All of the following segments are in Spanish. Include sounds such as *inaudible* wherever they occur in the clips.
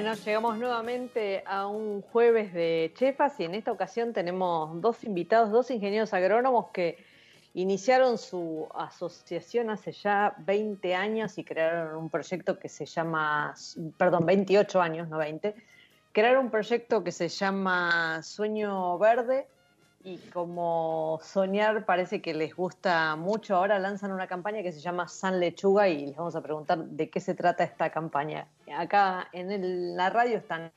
Bueno, llegamos nuevamente a un jueves de chefas y en esta ocasión tenemos dos invitados, dos ingenieros agrónomos que iniciaron su asociación hace ya 20 años y crearon un proyecto que se llama, perdón, 28 años, no 20, crearon un proyecto que se llama Sueño Verde y como soñar parece que les gusta mucho, ahora lanzan una campaña que se llama San Lechuga y les vamos a preguntar de qué se trata esta campaña. Acá en la radio están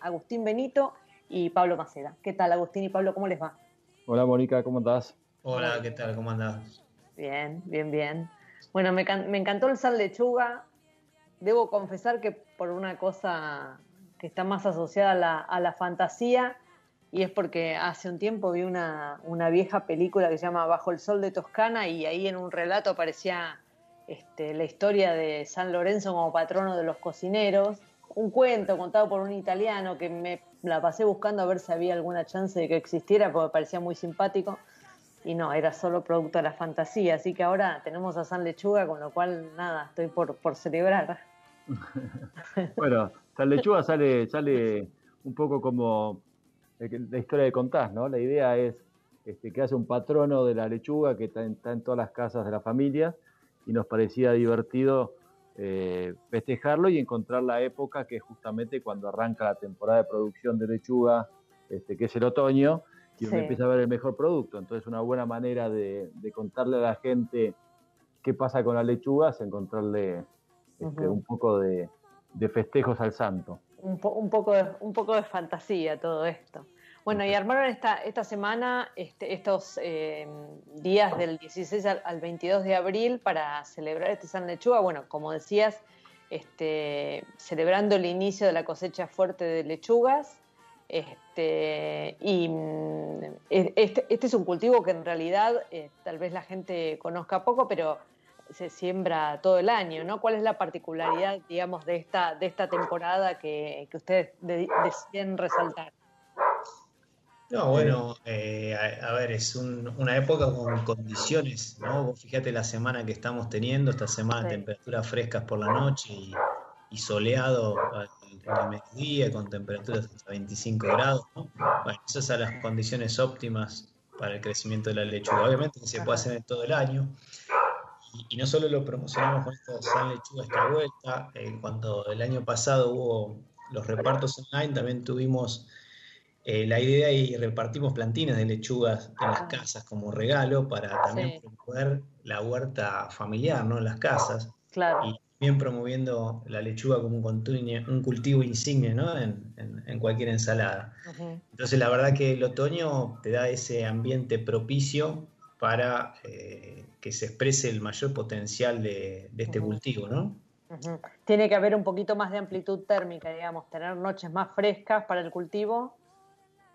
Agustín Benito y Pablo Maceda. ¿Qué tal Agustín y Pablo? ¿Cómo les va? Hola Mónica, ¿cómo estás? Hola, ¿qué tal? ¿Cómo andás? Bien, bien, bien. Bueno, me, encantó el San Lechuga. Debo confesar que por una cosa que está más asociada a la fantasía, y es porque hace un tiempo vi una, vieja película que se llama Bajo el Sol de Toscana y ahí en un relato aparecía este, la historia de San Lorenzo como patrono de los cocineros, un cuento contado por un italiano que me la pasé buscando a ver si había alguna chance de que existiera porque parecía muy simpático. Y no, era solo producto de la fantasía, así que ahora tenemos a San Lechuga, con lo cual nada, estoy por, por celebrar. *laughs* bueno, San Lechuga sale, sale un poco como la historia de contás, ¿no? La idea es este, que hace un patrono de la lechuga que está en, todas las casas de la familia y nos parecía divertido eh, festejarlo y encontrar la época que es justamente cuando arranca la temporada de producción de lechuga, este, que es el otoño, y uno empieza a ver el mejor producto. Entonces una buena manera de, contarle a la gente qué pasa con la lechuga es encontrarle este, un poco de festejos al santo un, poco de, un poco de fantasía todo esto. Bueno, y armaron esta, esta semana este, estos eh, días del 16 al, 22 de abril para celebrar este San Lechuga. Bueno, como decías, este, celebrando el inicio de la cosecha fuerte de lechugas. Este, y mm, este, este es un cultivo que en realidad eh, tal vez la gente conozca poco, pero se siembra todo el año, ¿no? ¿Cuál es la particularidad, digamos, de esta, de esta temporada que, ustedes deciden resaltar? No, bueno, eh, a, ver, es una época con condiciones, ¿no? fíjate la semana que estamos teniendo, esta semana temperaturas frescas por la noche y, soleado al, mediodía con temperaturas hasta 25 grados, ¿no? Bueno, esas son las condiciones óptimas para el crecimiento de la lechuga. Obviamente se puede hacer en todo el año, y, no solo lo promocionamos con esta San Lechuga esta vuelta, eh, cuando el año pasado hubo los repartos online, también tuvimos eh, la idea y repartimos plantines de lechugas en las casas como regalo para también promover la huerta familiar ¿no? en las casas. Claro. Y también promoviendo la lechuga como un, un cultivo insigne ¿no? en, cualquier ensalada. Entonces la verdad que el otoño te da ese ambiente propicio para eh, que se exprese el mayor potencial de, este cultivo, ¿no? Tiene que haber un poquito más de amplitud térmica, digamos, tener noches más frescas para el cultivo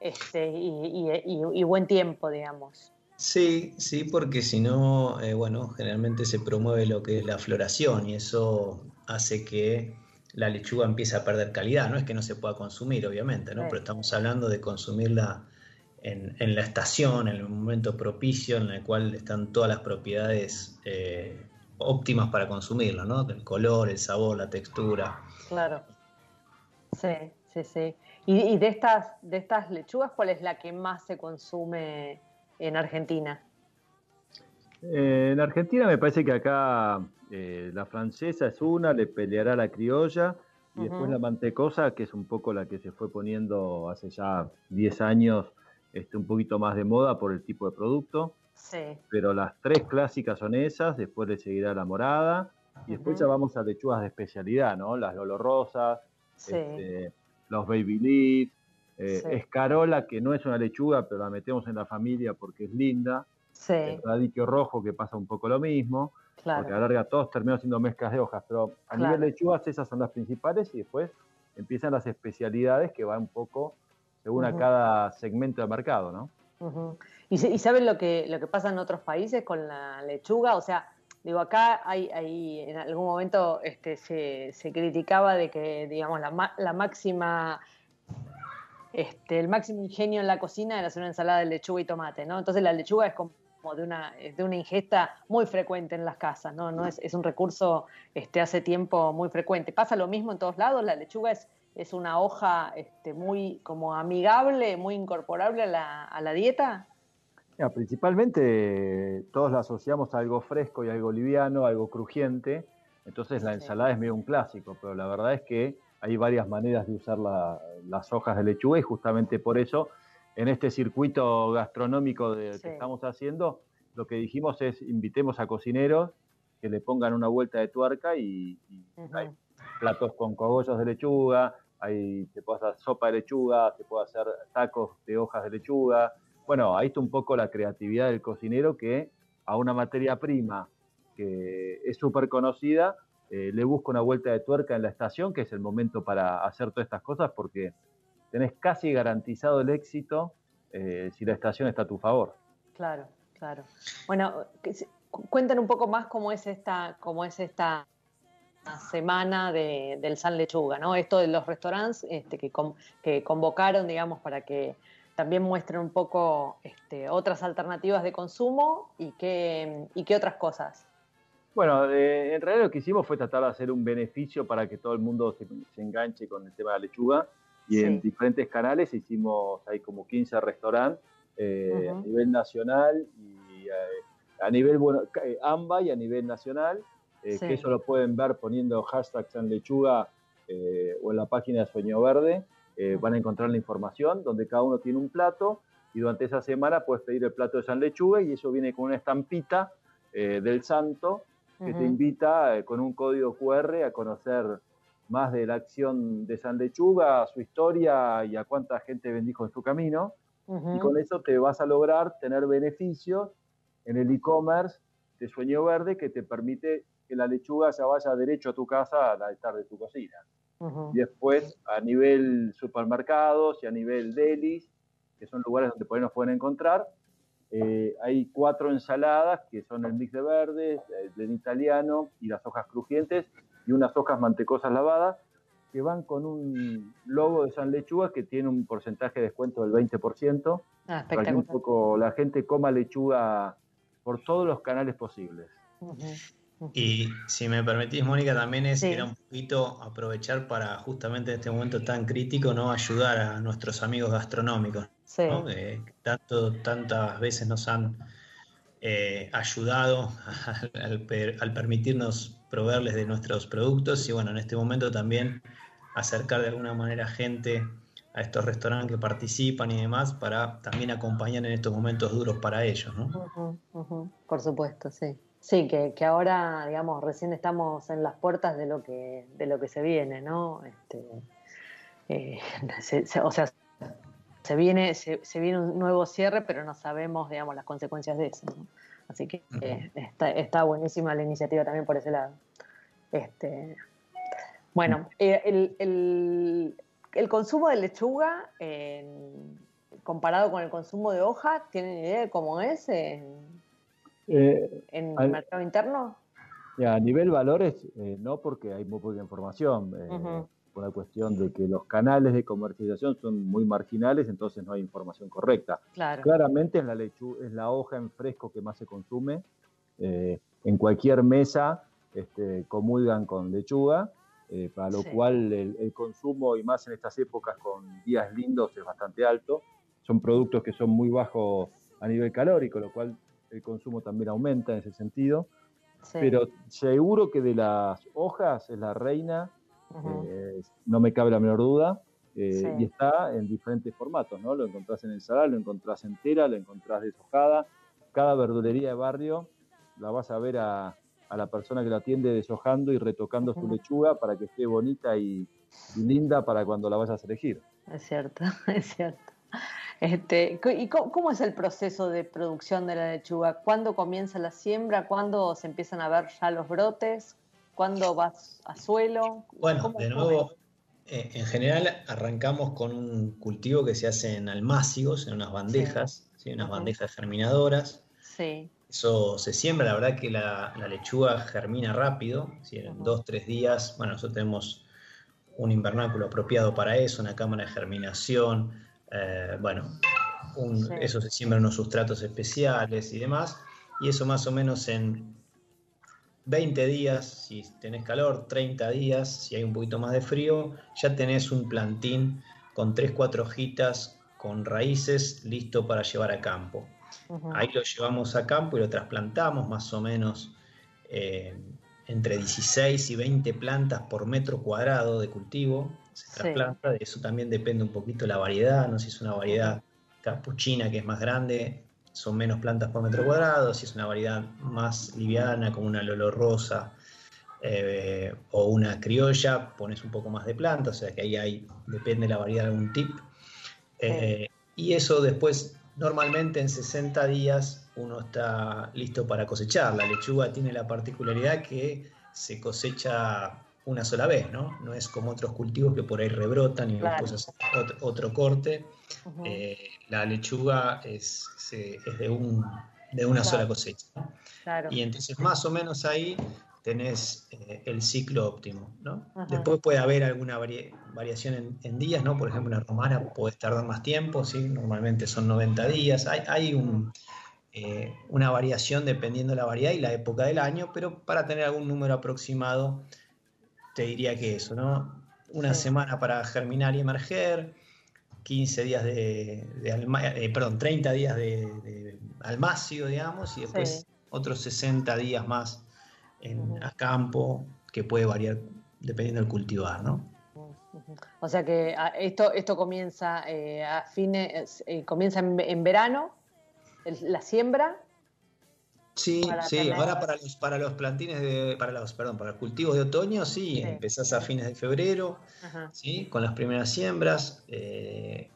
este, y, buen tiempo, digamos. Sí, sí, porque si no, eh, bueno, generalmente se promueve lo que es la floración y eso hace que la lechuga empiece a perder calidad. No es que no se pueda consumir, obviamente, ¿no? Pero estamos hablando de consumirla en, la estación, en el momento propicio en el cual están todas las propiedades eh, óptimas para consumirlo, ¿no? El color, el sabor, la textura. Claro. Sí, sí, sí. ¿Y, de, estas, de estas lechugas, cuál es la que más se consume en Argentina? Eh, en Argentina me parece que acá eh, la francesa es una, le peleará la criolla, y después la mantecosa, que es un poco la que se fue poniendo hace ya 10 años, este, un poquito más de moda por el tipo de producto. Sí. Pero las tres clásicas son esas, después le seguirá la morada, y después ya vamos a lechugas de especialidad, ¿no? Las lolorosas, este, los baby leaf, eh, escarola, que no es una lechuga, pero la metemos en la familia porque es linda. El radiquio rojo, que pasa un poco lo mismo. Porque a la larga todos terminan siendo mezclas de hojas, pero a nivel de lechugas esas son las principales y después empiezan las especialidades que van un poco según a cada segmento de mercado, ¿no? ¿Y, saben lo que, lo que pasa en otros países con la lechuga? O sea, digo, acá hay, hay en algún momento este, se, se criticaba de que, digamos, la, la máxima este, el máximo ingenio en la cocina era hacer una ensalada de lechuga y tomate, ¿no? Entonces la lechuga es como de una, de una ingesta muy frecuente en las casas, ¿no? no es, un recurso este, hace tiempo muy frecuente. Pasa lo mismo en todos lados, la lechuga es, es una hoja este, muy como amigable, muy incorporable a la, a la dieta. principalmente todos la asociamos a algo fresco y algo liviano, algo crujiente, entonces la ensalada es medio un clásico, pero la verdad es que hay varias maneras de usar las hojas de lechuga y justamente por eso en este circuito gastronómico que estamos haciendo, lo que dijimos es invitemos a cocineros que le pongan una vuelta de tuerca y, hay platos con cogollos de lechuga, hay, se puede hacer sopa de lechuga, se puede hacer tacos de hojas de lechuga. Bueno, ahí está un poco la creatividad del cocinero que a una materia prima que es súper conocida, eh, le busca una vuelta de tuerca en la estación, que es el momento para hacer todas estas cosas, porque tenés casi garantizado el éxito eh, si la estación está a tu favor. Claro, claro. Bueno, cuenten un poco más cómo es esta, cómo es esta semana del San Lechuga, ¿no? Esto de los restaurantes este, que, que convocaron, digamos, para que también muestren un poco este, otras alternativas de consumo y qué, y qué otras cosas. Bueno, eh, en realidad lo que hicimos fue tratar de hacer un beneficio para que todo el mundo se, se enganche con el tema de la lechuga y en diferentes canales hicimos, hay como 15 restaurantes eh, a nivel nacional y eh, a nivel, bueno, eh, AMBA y a nivel nacional, que eso lo pueden ver poniendo hashtag San Lechuga o en la página de Sueño Verde, van a encontrar la información donde cada uno tiene un plato y durante esa semana puedes pedir el plato de San Lechuga y eso viene con una estampita del santo que te invita con un código QR a conocer más de la acción de San Lechuga, su historia y a cuánta gente bendijo en su camino. Y con eso te vas a lograr tener beneficios en el e-commerce de Sueño Verde que te permite que la lechuga ya vaya derecho a tu casa a la estar de tu cocina. Y después a nivel supermercados y a nivel delis, que son lugares donde por nos pueden encontrar, eh, hay cuatro ensaladas que son el mix de verdes, el italiano y las hojas crujientes, y unas hojas mantecosas lavadas que van con un logo de San Lechuga que tiene un porcentaje de descuento del 20%, ah, para que un poco la gente coma lechuga por todos los canales posibles. Y si me permitís, Mónica, también es era un poquito aprovechar para justamente en este momento tan crítico, ¿no? Ayudar a nuestros amigos gastronómicos, que tanto, tantas veces nos han eh, ayudado *laughs* al, permitirnos proveerles de nuestros productos y bueno, en este momento también acercar de alguna manera gente a estos restaurantes que participan y demás para también acompañar en estos momentos duros para ellos, ¿no? Por supuesto, sí. Sí, que, ahora, digamos, recién estamos en las puertas de lo que, de lo que se viene, ¿no? Este, eh, *laughs* o sea, se viene, se, viene un nuevo cierre, pero no sabemos, digamos, las consecuencias de eso. Así que eh, está, buenísima la iniciativa también por ese lado. Este, bueno, eh, el, consumo de lechuga, comparado con el consumo de hoja, ¿tienen idea de cómo es en, eh, el mercado interno? a nivel valores, no, porque hay muy poca información por la cuestión de que los canales de comercialización son muy marginales, entonces no hay información correcta. Claramente es la, lechu es la hoja en fresco que más se consume. Eh, en cualquier mesa este, comulgan con lechuga. eh, para lo cual el, consumo, y más en estas épocas con días lindos, es bastante alto. Son productos que son muy bajos a nivel calórico, lo cual el consumo también aumenta en ese sentido. Pero seguro que de las hojas es la reina, eh, no me cabe la menor duda. Eh, y está en diferentes formatos, ¿no? Lo encontrás en ensalada, lo encontrás entera, lo encontrás deshojada. Cada verdulería de barrio la vas a ver a, la persona que la atiende deshojando y retocando su lechuga para que esté bonita y, linda para cuando la vayas a elegir. Es cierto, *laughs* es cierto. Este, ¿Y cómo, es el proceso de producción de la lechuga? ¿Cuándo comienza la siembra? ¿Cuándo se empiezan a ver ya los brotes? ¿Cuándo vas a suelo? Bueno, de nuevo, eh, en general arrancamos con un cultivo que se hace en almácigos, en unas bandejas, sí. unas bandejas germinadoras. Sí. Eso se siembra, la verdad que la, lechuga germina rápido, en dos, tres días. Bueno, nosotros tenemos un invernáculo apropiado para eso, una cámara de germinación. Eh, bueno, eso se siembra en unos sustratos especiales y demás. Y eso más o menos en 20 días, si tenés calor, 30 días, si hay un poquito más de frío, ya tenés un plantín con 3, 4 hojitas con raíces listo para llevar a campo. Ahí lo llevamos a campo y lo trasplantamos más o menos eh, entre 16 y 20 plantas por metro cuadrado de cultivo. Se trasplanta, de eso también depende un poquito la variedad, no si es una variedad capuchina que es más grande, son menos plantas por metro cuadrado, si es una variedad más liviana como una lolo rosa eh, o una criolla, pones un poco más de planta, o sea que ahí hay, depende la variedad de algún tip. Eh, y eso después, normalmente en 60 días uno está listo para cosechar. La lechuga tiene la particularidad que se cosecha una sola vez, ¿no? No es como otros cultivos que por ahí rebrotan y después hacen otro, corte. Eh, la lechuga es, de, un, de una sola cosecha. Y entonces más o menos ahí tenés eh, el ciclo óptimo, ¿no? Después puede haber alguna variación en, días, ¿no? Por ejemplo, una romana puede tardar más tiempo, ¿sí? Normalmente son 90 días. Hay, hay un, eh, una variación dependiendo de la variedad y la época del año, pero para tener algún número aproximado te diría que eso, ¿no? Una semana para germinar y emerger, 15 días de, eh, perdón, 30 días de, almacio, digamos, y después otros 60 días más en, a campo, que puede variar dependiendo del cultivar, ¿no? O sea que ah, esto, esto comienza eh, a fines, eh, comienza en, verano, la siembra, Sí, sí, ahora para los, para los plantines de, para los, perdón, para los cultivos de otoño, sí, empezás a fines de febrero, sí, con las primeras siembras, eh,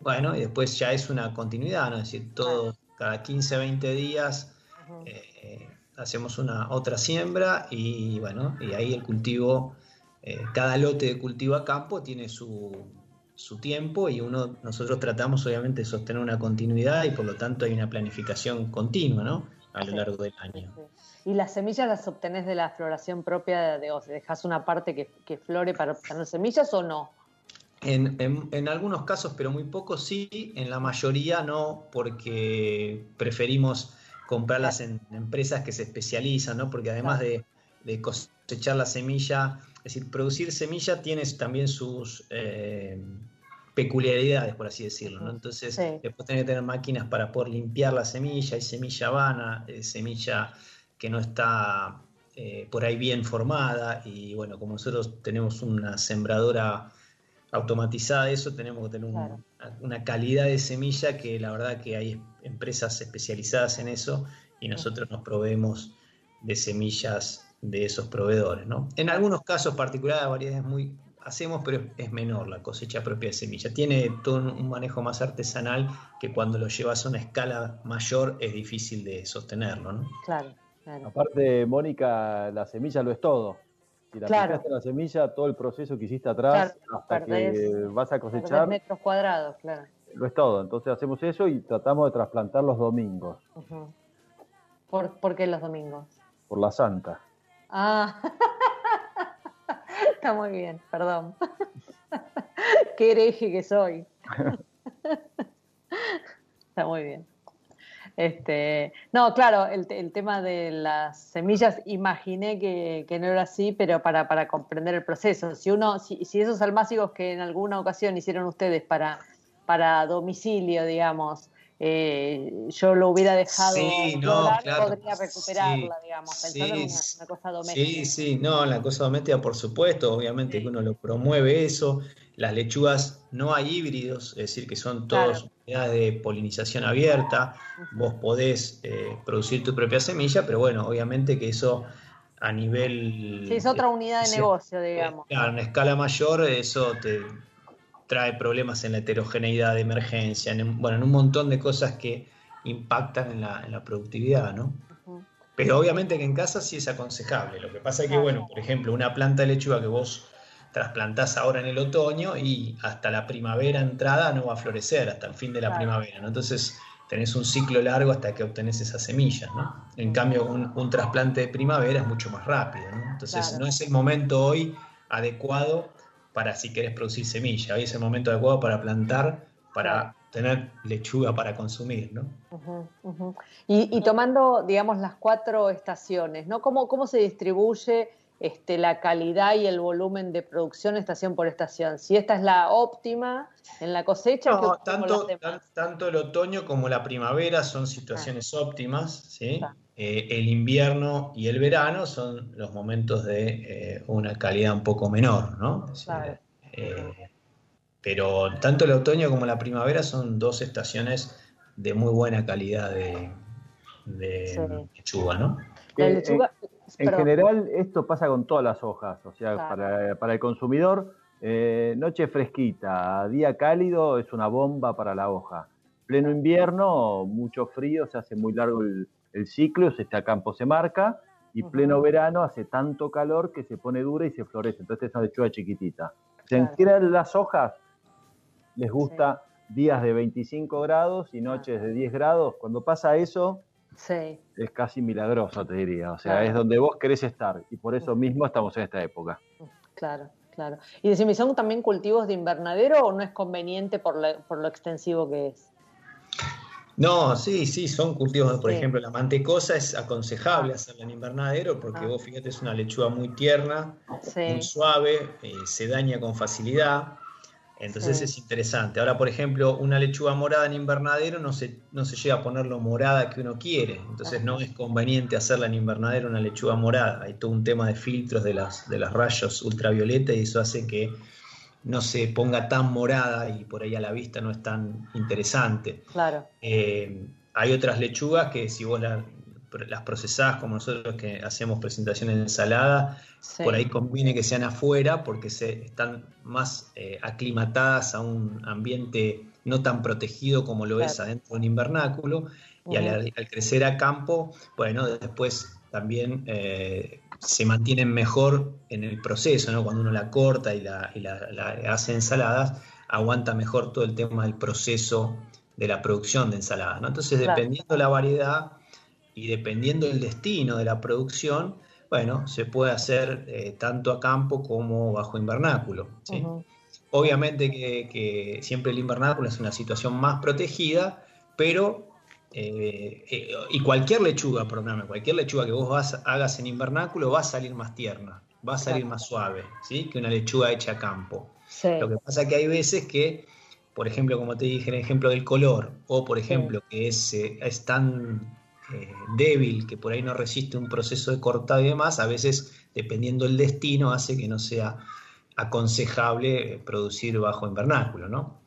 bueno, y después ya es una continuidad, ¿no? Es decir, todo, cada 15, 20 días eh, hacemos una otra siembra y bueno, y ahí el cultivo, eh, cada lote de cultivo a campo tiene su, su tiempo y uno, nosotros tratamos obviamente de sostener una continuidad y por lo tanto hay una planificación continua, ¿no? a lo largo del año. ¿Y las semillas las obtenés de la floración propia de, o dejas una parte que, que, flore para obtener semillas o no? En, en, algunos casos, pero muy pocos sí, en la mayoría no, porque preferimos comprarlas en empresas que se especializan, ¿no? Porque además de, de, cosechar la semilla, es decir, producir semilla tiene también sus... Eh, peculiaridades, por así decirlo. ¿no? Entonces, después tenés que tener máquinas para poder limpiar la semilla, hay semilla vana, semilla que no está eh, por ahí bien formada, y bueno, como nosotros tenemos una sembradora automatizada, eso tenemos que tener una calidad de semilla que la verdad que hay empresas especializadas en eso y nosotros nos proveemos de semillas de esos proveedores. ¿no? En algunos casos particulares, variedades muy hacemos, pero es menor la cosecha propia de semilla. Tiene todo un manejo más artesanal que cuando lo llevas a una escala mayor es difícil de sostenerlo, ¿no? Claro, claro. Aparte, Mónica, la semilla lo es todo. Si la claro. la semilla, todo el proceso que hiciste atrás hasta que vas a cosechar. metros cuadrados, claro. Lo es todo. Entonces hacemos eso y tratamos de trasplantar los domingos. ¿Por, ¿Por qué los domingos? Por la santa. Ah. *laughs* Está muy bien, perdón. *laughs* Qué hereje que soy. *laughs* Está muy bien. Este, no, claro, el, tema de las semillas, imaginé que, no era así, pero para, para comprender el proceso. Si uno, si, si esos almácigos que en alguna ocasión hicieron ustedes para, para domicilio, digamos, eh, yo lo hubiera dejado sí, no, podría recuperarla, digamos, pensando en una, cosa doméstica. Sí, sí, no, la cosa doméstica, por supuesto, obviamente que uno lo promueve eso. Las lechugas no hay híbridos, es decir, que son todas unidades de polinización abierta. Vos podés eh, producir tu propia semilla, pero bueno, obviamente que eso a nivel. Sí, es otra unidad de negocio, digamos. Claro, en escala mayor, eso te trae problemas en la heterogeneidad de emergencia, en, bueno, en un montón de cosas que impactan en la, productividad, ¿no? Pero obviamente que en casa sí es aconsejable. Lo que pasa es que, bueno, por ejemplo, una planta de lechuga que vos trasplantás ahora en el otoño y hasta la primavera entrada no va a florecer, hasta el fin de la primavera, ¿no? Entonces tenés un ciclo largo hasta que obtenés esas semillas, ¿no? En cambio, un, trasplante de primavera es mucho más rápido, ¿no? Entonces no es el momento hoy adecuado para si querés producir semilla. Hoy es el momento adecuado para plantar, para tener lechuga para consumir, ¿no? Y, tomando, digamos, las cuatro estaciones, ¿no? ¿Cómo, cómo se distribuye este, la calidad y el volumen de producción estación por estación? Si esta es la óptima en la cosecha. No, tanto, tanto el otoño como la primavera son situaciones óptimas, ¿sí? Eh, el invierno y el verano son los momentos de eh, una calidad un poco menor, ¿no? Eh, pero tanto el otoño como la primavera son dos estaciones de muy buena calidad de, lechuga, ¿no? En general esto pasa con todas las hojas, o sea, para, para, el consumidor, noche fresquita, día cálido es una bomba para la hoja. Pleno invierno, mucho frío, se hace muy largo el, el ciclo, este campo se marca, y pleno verano hace tanto calor que se pone dura y se florece. Entonces es una lechuga chiquitita. Se en las hojas, les gusta días de 25 grados y noches de 10 grados. Cuando pasa eso, es casi milagroso, te diría. O sea, es donde vos querés estar y por eso mismo estamos en esta época. Claro, claro. ¿Y decime, son también cultivos de invernadero o no es conveniente por, por lo extensivo que es? No, sí, sí, son cultivos, por ejemplo, la mantecosa es aconsejable hacerla en invernadero porque ah. vos fíjate es una lechuga muy tierna, muy suave, eh, se daña con facilidad, entonces es interesante. Ahora, por ejemplo, una lechuga morada en invernadero no se, no se llega a poner lo morada que uno quiere, entonces no es conveniente hacerla en invernadero una lechuga morada. Hay todo un tema de filtros de las, de las rayos ultravioleta y eso hace que no se ponga tan morada y por ahí a la vista no es tan interesante. Claro. Eh, hay otras lechugas que si vos las procesás como nosotros que hacemos presentaciones de ensalada, por ahí conviene que sean afuera porque se están más eh, aclimatadas a un ambiente no tan protegido como lo es adentro de un invernáculo. Y al, crecer a campo, bueno, después también eh, se mantienen mejor en el proceso, ¿no? Cuando uno la corta y la, hace ensaladas, aguanta mejor todo el tema del proceso de la producción de ensaladas, ¿no? Entonces, dependiendo la variedad y dependiendo del destino de la producción, bueno, se puede hacer eh, tanto a campo como bajo invernáculo, Obviamente que, que siempre el invernáculo es una situación más protegida, pero eh, eh, y cualquier lechuga, perdóname, cualquier lechuga que vos vas, hagas en invernáculo va a salir más tierna, va a salir más suave, ¿sí? Que una lechuga hecha a campo. Lo que pasa es que hay veces que, por ejemplo, como te dije en el ejemplo del color, o por ejemplo, que es, es tan débil que por ahí no resiste un proceso de cortado y demás, a veces, dependiendo del destino, hace que no sea aconsejable producir bajo invernáculo, ¿no?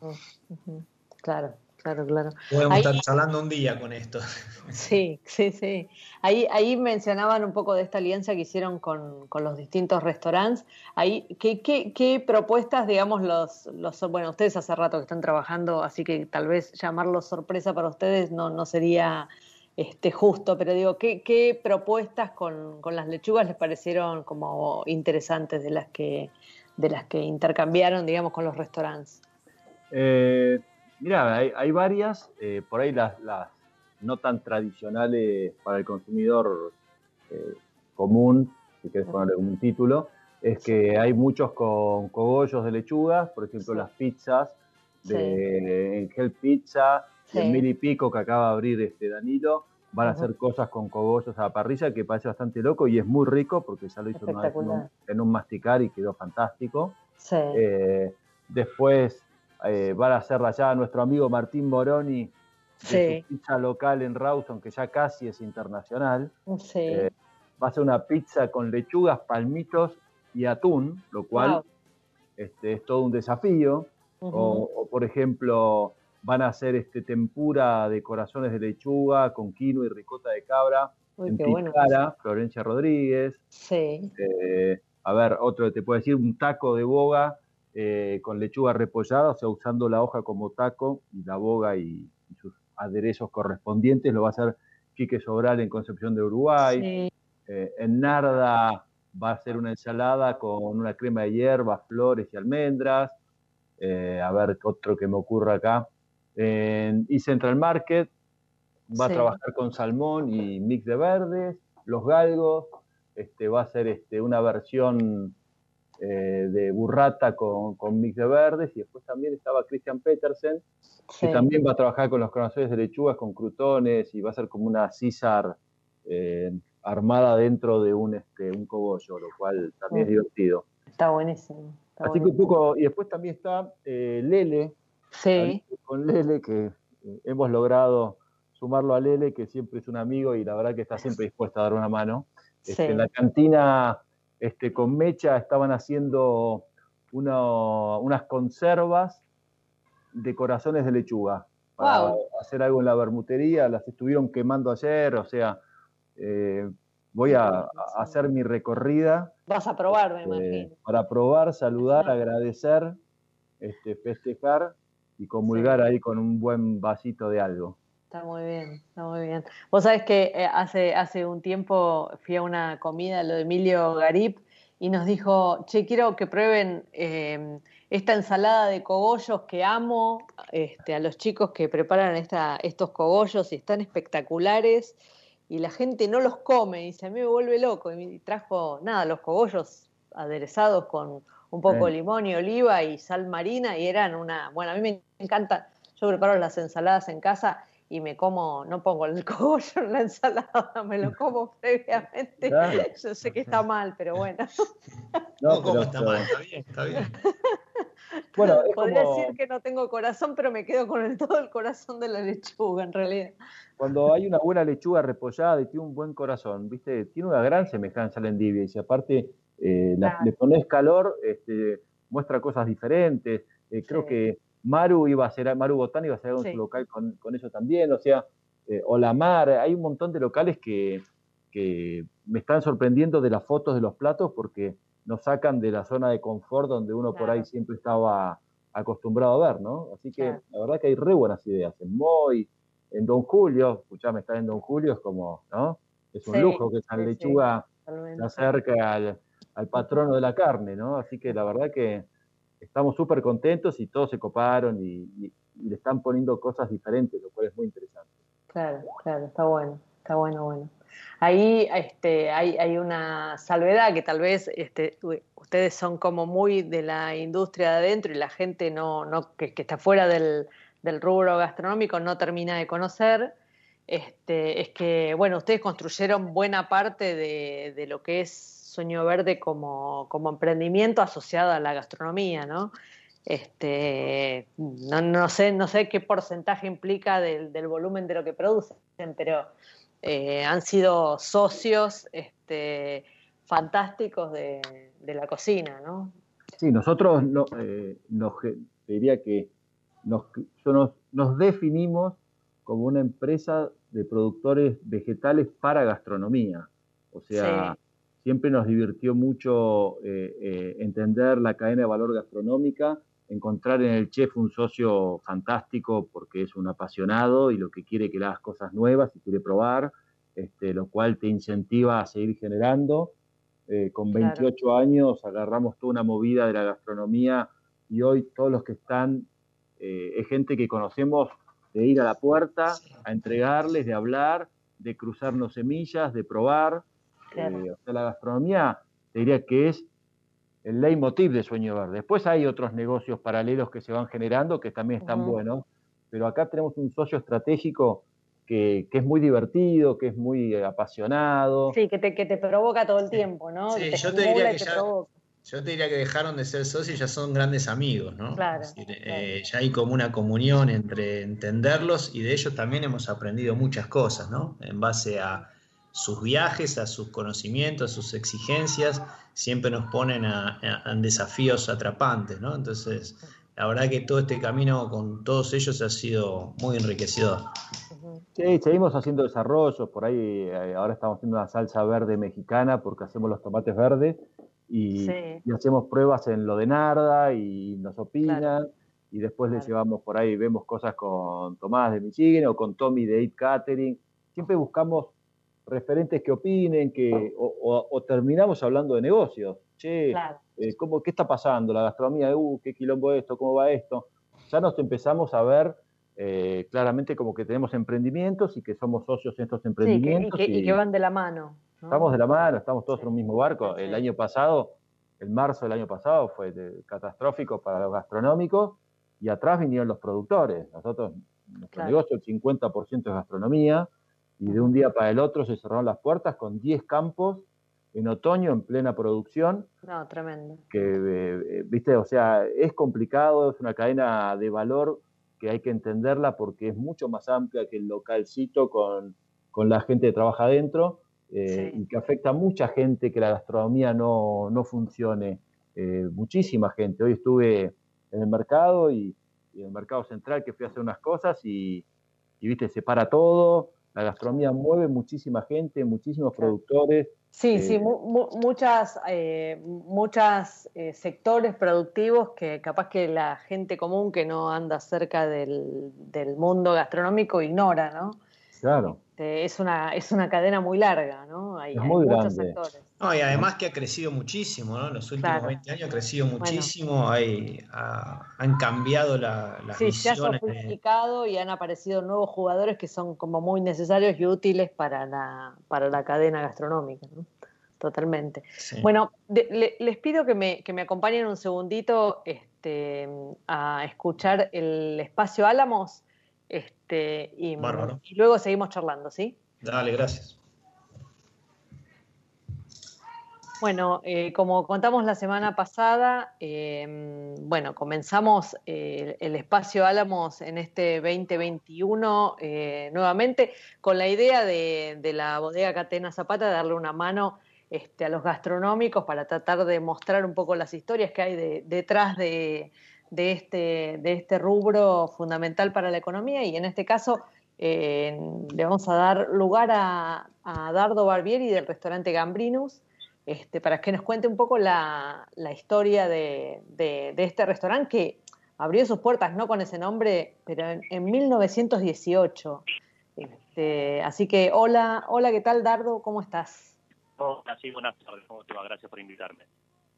Claro. Claro, claro. Podemos estar charlando un día con esto. *laughs* Sí, sí, sí. Ahí, ahí mencionaban un poco de esta alianza que hicieron con, los distintos restaurantes. Ahí, ¿qué, qué, propuestas, digamos, los, los, bueno, ustedes hace rato que están trabajando, así que tal vez llamarlo sorpresa para ustedes no, no sería este, justo, pero digo, ¿qué, qué propuestas con, con las lechugas les parecieron como interesantes de las que, de las que intercambiaron, digamos, con los restaurantes? Eh, Mira, hay, varias, eh, por ahí las, no tan tradicionales para el consumidor eh, común, si querés ponerle un título, es que hay muchos con cogollos de lechugas, por ejemplo las pizzas de Angel Pizza el mil y pico que acaba de abrir este Danilo, van a hacer cosas con cogollos a la parrilla que parece bastante loco y es muy rico porque ya lo hizo en un, masticar y quedó fantástico. Eh, después eh, van a hacerla ya nuestro amigo Martín Moroni de su pizza local en Rawson, que ya casi es internacional. Eh, va a ser una pizza con lechugas, palmitos y atún, lo cual este, es todo un desafío. o, por ejemplo, van a hacer este tempura de corazones de lechuga con quinoa y ricota de cabra en Picara, Florencia Rodríguez. Sí. Eh, a ver, otro te puede decir un taco de boga eh, con lechuga repollada, o sea, usando la hoja como taco y la boga y, sus aderezos correspondientes, lo va a hacer Quique Sobral en Concepción de Uruguay. Eh, en Narda va a ser una ensalada con una crema de hierbas, flores y almendras. a ver, otro que me ocurra acá en Central Market va a trabajar con salmón y mix de verdes, los galgos, este, va a ser este, una versión eh, de burrata con, mix de verdes y después también estaba Christian Petersen, que también va a trabajar con los corazones de lechugas, con crutones y va a ser como una César eh, armada dentro de un, este, un cogollo, lo cual también es divertido. Está buenísimo. Así que un poco, y después también está eh, Lele, Sí. Con Lele, que eh, hemos logrado sumarlo a Lele, que siempre es un amigo y la verdad que está siempre dispuesta a dar una mano. Este, en la cantina este, con Mecha estaban haciendo unas conservas de corazones de lechuga para hacer algo en la bermutería, las estuvieron quemando ayer, o sea, eh, voy a, hacer mi recorrida. Vas a probar, me este, imagino. Para probar, saludar, agradecer, este, festejar y comulgar ahí con un buen vasito de algo. Está muy bien, está muy bien. Vos sabés que eh, hace, hace un tiempo fui a una comida, lo de Emilio Garip, y nos dijo, che, quiero que prueben eh, esta ensalada de cogollos que amo, este, a los chicos que preparan esta, estos cogollos y están espectaculares, y la gente no los come, y dice, a mí me vuelve loco, y trajo, nada, los cogollos aderezados con un poco de limón y oliva y sal marina y eran una, bueno, a mí me encanta, yo preparo las ensaladas en casa y me como, no pongo el cogollo en la ensalada, me lo como *laughs* previamente. Yo sé que está mal, pero bueno. No, como está mal, está bien, está bien. *laughs* Bueno, Podría decir que no tengo corazón, pero me quedo con el, todo el corazón de la lechuga, en realidad. Cuando hay una buena lechuga repollada y tiene un buen corazón, ¿viste? Tiene una gran semejanza a la endivia y si aparte eh, le pones calor, este, muestra cosas diferentes. Eh, creo que Maru iba a ser, Maru Botán iba a ser un local con, eso también, o sea, eh, o la mar, hay un montón de locales que, me están sorprendiendo de las fotos de los platos porque nos sacan de la zona de confort donde uno por ahí siempre estaba acostumbrado a ver, ¿no? Así que la verdad que hay re buenas ideas. En Moy, en Don Julio, escuchame, estar en Don Julio es como, ¿no? Es un lujo que San Lechuga se acerque al, al patrono de la carne, ¿no? Así que la verdad que estamos súper contentos y todos se coparon y, le están poniendo cosas diferentes, lo cual es muy interesante. Claro, claro, está bueno, está bueno, bueno. Ahí este, hay, hay una salvedad que tal vez este, ustedes son como muy de la industria de adentro y la gente no, no que, está fuera del, del, rubro gastronómico no termina de conocer. Este, es que, bueno, ustedes construyeron buena parte de, de lo que es Sueño Verde como, emprendimiento asociado a la gastronomía, ¿no? Este, no, sé, no sé qué porcentaje implica del, volumen de lo que producen, pero eh, han sido socios este, fantásticos de, la cocina, ¿no? Sí, nosotros no, eh, nos, diría que nos, nos, definimos como una empresa de productores vegetales para gastronomía. O sea, Siempre nos divirtió mucho eh, eh, entender la cadena de valor gastronómica, encontrar en el chef un socio fantástico porque es un apasionado y lo que quiere que le hagas cosas nuevas y quiere probar, este, lo cual te incentiva a seguir generando. Eh, con 28 años agarramos toda una movida de la gastronomía y hoy todos los que están es gente que conocemos de ir a la puerta, a entregarles, de hablar, de cruzarnos semillas, de probar. Eh, o sea, la gastronomía te diría que es el leitmotiv de Sueño Verde. Después hay otros negocios paralelos que se van generando que también están buenos, pero acá tenemos un socio estratégico que, es muy divertido, que es muy eh, apasionado. Sí, que te, que te provoca todo el tiempo, ¿no? Sí, yo te diría que ya, yo te diría que dejaron de ser socios y ya son grandes amigos, ¿no? Claro, eh, ya hay como una comunión entre entenderlos y de ellos también hemos aprendido muchas cosas, ¿no? En base a sus viajes, a sus conocimientos, a sus exigencias, siempre nos ponen a, desafíos atrapantes, ¿no? Entonces, la verdad que todo este camino con todos ellos ha sido muy enriquecedor. Sí, seguimos haciendo desarrollos, por ahí eh, ahora estamos haciendo una salsa verde mexicana porque hacemos los tomates verdes y, hacemos pruebas en lo de Narda y nos opinan y después les llevamos por ahí, vemos cosas con Tomás de Michigan o con Tommy de Eat Catering. Siempre buscamos referentes que opinen, que, o, terminamos hablando de negocios. Che, eh, ¿cómo, ¿qué está pasando? La gastronomía, uh, qué quilombo esto, cómo va esto. Ya nos empezamos a ver eh, claramente como que tenemos emprendimientos y que somos socios en estos emprendimientos. y, que, van de la mano. Estamos de la mano, estamos todos en un mismo barco. El año pasado, el marzo del año pasado fue catastrófico para los gastronómicos y atrás vinieron los productores. Nosotros, nuestro negocio, el 50% es gastronomía y de un día para el otro se cerraron las puertas con 10 campos en otoño en plena producción. No, tremendo. Que, eh, viste, o sea, es complicado, es una cadena de valor que hay que entenderla porque es mucho más amplia que el localcito con, con la gente que trabaja adentro eh, y que afecta a mucha gente que la gastronomía no, no funcione. Eh, muchísima gente. Hoy estuve en el mercado y, en el mercado central que fui a hacer unas cosas y, y viste, se para todo, la gastronomía mueve muchísima gente, muchísimos productores. Sí, sí, eh, muchas, eh, muchas eh, sectores productivos que capaz que la gente común que no anda cerca del, del mundo gastronómico ignora, ¿no? Claro. Este, es, una, es una cadena muy larga, ¿no? Hay, muchos sectores. No, y además que ha crecido muchísimo, ¿no? En los últimos 20 años ha crecido muchísimo, hay, han cambiado la, la Sí, se ha sofisticado y han aparecido nuevos jugadores que son como muy necesarios y útiles para la, para la cadena gastronómica, ¿no? Totalmente. Bueno, les pido que me, que me acompañen un segundito este, a escuchar el espacio Álamos este, y, luego seguimos charlando, ¿sí? Dale, gracias. Bueno, eh, como contamos la semana pasada, em, bueno, comenzamos eh, el espacio Álamos en este 2021 eh, nuevamente con la idea de, la bodega Catena Zapata de darle una mano este, a los gastronómicos para tratar de mostrar un poco las historias que hay detrás de, de este, de este rubro fundamental para la economía y en este caso eh, le vamos a dar lugar a, Dardo Barbieri del restaurante Gambrinus este, para que nos cuente un poco la, historia de, este restaurante que abrió sus puertas no con ese nombre, pero en, 1918. Este, así que hola, hola, ¿qué tal Dardo? ¿Cómo estás? Hola, sí, buenas tardes, ¿cómo te va? Gracias por invitarme.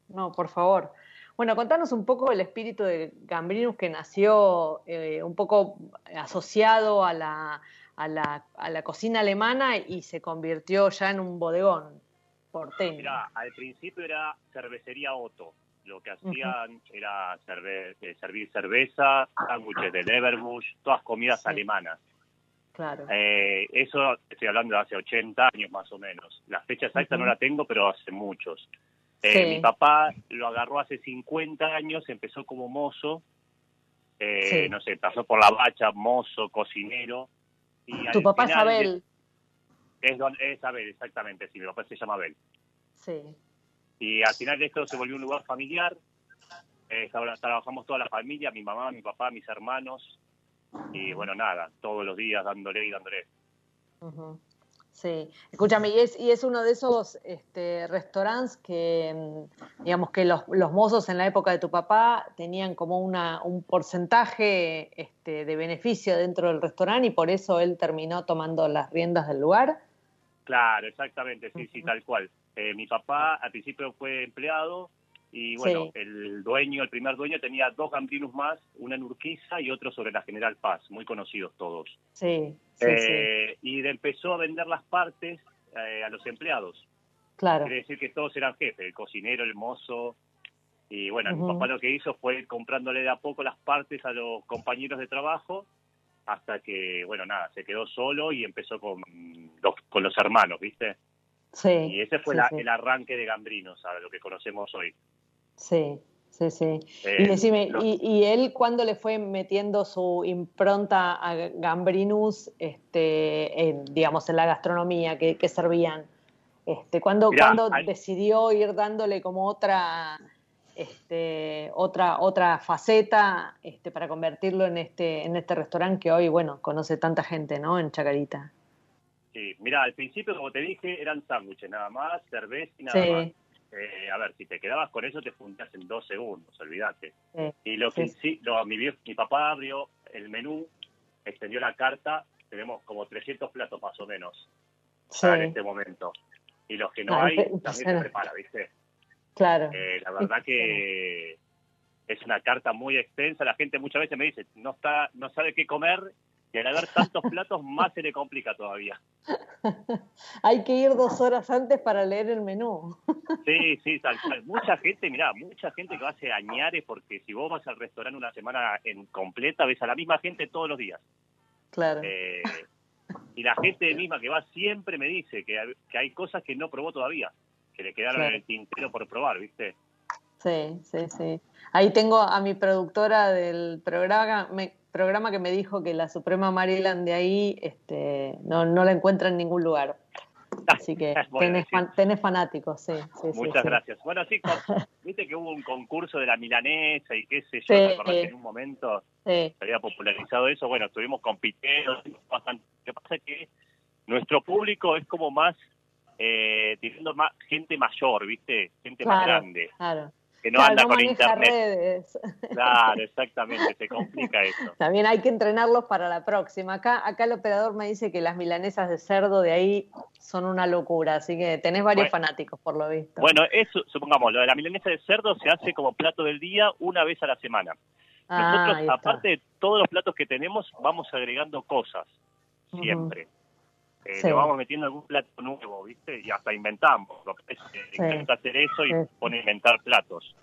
No, por favor. Bueno, contanos un poco el espíritu de Gambrinus que nació eh, un poco asociado a la, a, la, a la, cocina alemana y se convirtió ya en un bodegón porteño. Mira, al principio era cervecería Otto. Lo que hacían era eh, servir cerveza, sándwiches de Leverbush, todas comidas alemanas. Claro. Eh, eso estoy hablando de hace 80 años más o menos. La fecha exacta no la tengo, pero hace muchos. Eh, mi papá lo agarró hace 50 años, empezó como mozo, eh, no sé, pasó por la bacha, mozo, cocinero. Y ¿Tu papá es Abel? Es, es Abel, exactamente, sí, mi papá se llama Abel. Sí. Y al final de esto se volvió un lugar familiar, eh, trabajamos toda la familia, mi mamá, mi papá, mis hermanos, y bueno, nada, todos los días dándole y dándole. Sí, escúchame, y es, y es uno de esos este, restaurantes que, mm, digamos, que los, los, mozos en la época de tu papá tenían como una, un porcentaje este, de beneficio dentro del restaurante y por eso él terminó tomando las riendas del lugar. Claro, exactamente, sí, sí, tal cual. Eh, mi papá al principio fue empleado y bueno, el dueño, el primer dueño tenía dos gambrinus más, una en Urquiza y otro sobre la General Paz, muy conocidos todos. Sí, eh, Y empezó a vender las partes eh, a los empleados. Claro. Quiere decir que todos eran jefes, el cocinero, el mozo. Y bueno, mi papá lo que hizo fue comprándole de a poco las partes a los compañeros de trabajo hasta que, bueno, nada, se quedó solo y empezó con los, con los hermanos, ¿viste? Sí. Y ese fue el arranque de Gambrinos, a lo que conocemos hoy. Sí, sí, sí. y eh, decime, ¿y, él cuándo le fue metiendo su impronta a Gambrinus, este, en, digamos, en la gastronomía que, servían? Este, ¿Cuándo, decidió ir dándole como otra este, otra, otra faceta este, para convertirlo en este, en este restaurante que hoy, bueno, conoce tanta gente, ¿no? En Chacarita. Sí, mira, al principio, como te dije, eran sándwiches, nada más, cerveza y nada más. Eh, a ver, si te quedabas con eso, te fundías en dos segundos, olvídate. y lo que sí, mi, mi papá abrió el menú, extendió la carta, tenemos como 300 platos más o menos en este momento. Y los que no ah, hay, también se prepara, ¿viste? Claro. Eh, la verdad que es una carta muy extensa. La gente muchas veces me dice, no está, no sabe qué comer y al haber tantos platos *laughs* más se le complica todavía. *laughs* Hay que ir dos horas antes para leer el menú. *laughs* sí, sí, tal cual. Mucha gente, mirá, mucha gente que va a añares porque si vos vas al restaurante una semana en completa ves a la misma gente todos los días. Claro. Eh, y la gente misma que va siempre me dice que, que hay cosas que no probó todavía que le quedaron en el tintero por probar, ¿viste? Sí, sí, sí. Ahí tengo a mi productora del programa, programa que me dijo que la Suprema Maryland de ahí este, no, no la encuentra en ningún lugar. Así que *laughs* tenés, fanáticos, sí. Muchas gracias. Bueno, sí, *laughs* viste que hubo un concurso de la milanesa y qué sé yo, en un momento se había popularizado eso. Bueno, estuvimos compitiendo. Lo que pasa es que nuestro público es como más eh, teniendo más gente mayor, ¿viste? Gente más grande. Claro. Que no anda con internet. Redes. *laughs* Claro, exactamente, se complica eso. También hay que entrenarlos para la próxima. Acá, acá el operador me dice que las milanesas de cerdo de ahí son una locura, así que tenés varios fanáticos por lo visto. Bueno, eso, supongamos, lo de la milanesa de cerdo se hace como plato del día una vez a la semana. Ah, Nosotros, aparte de todos los platos que tenemos, vamos agregando cosas, siempre. Eh, vamos metiendo algún plato nuevo, ¿viste? Y hasta inventamos. Lo que es, eh, hacer eso y pone a inventar platos.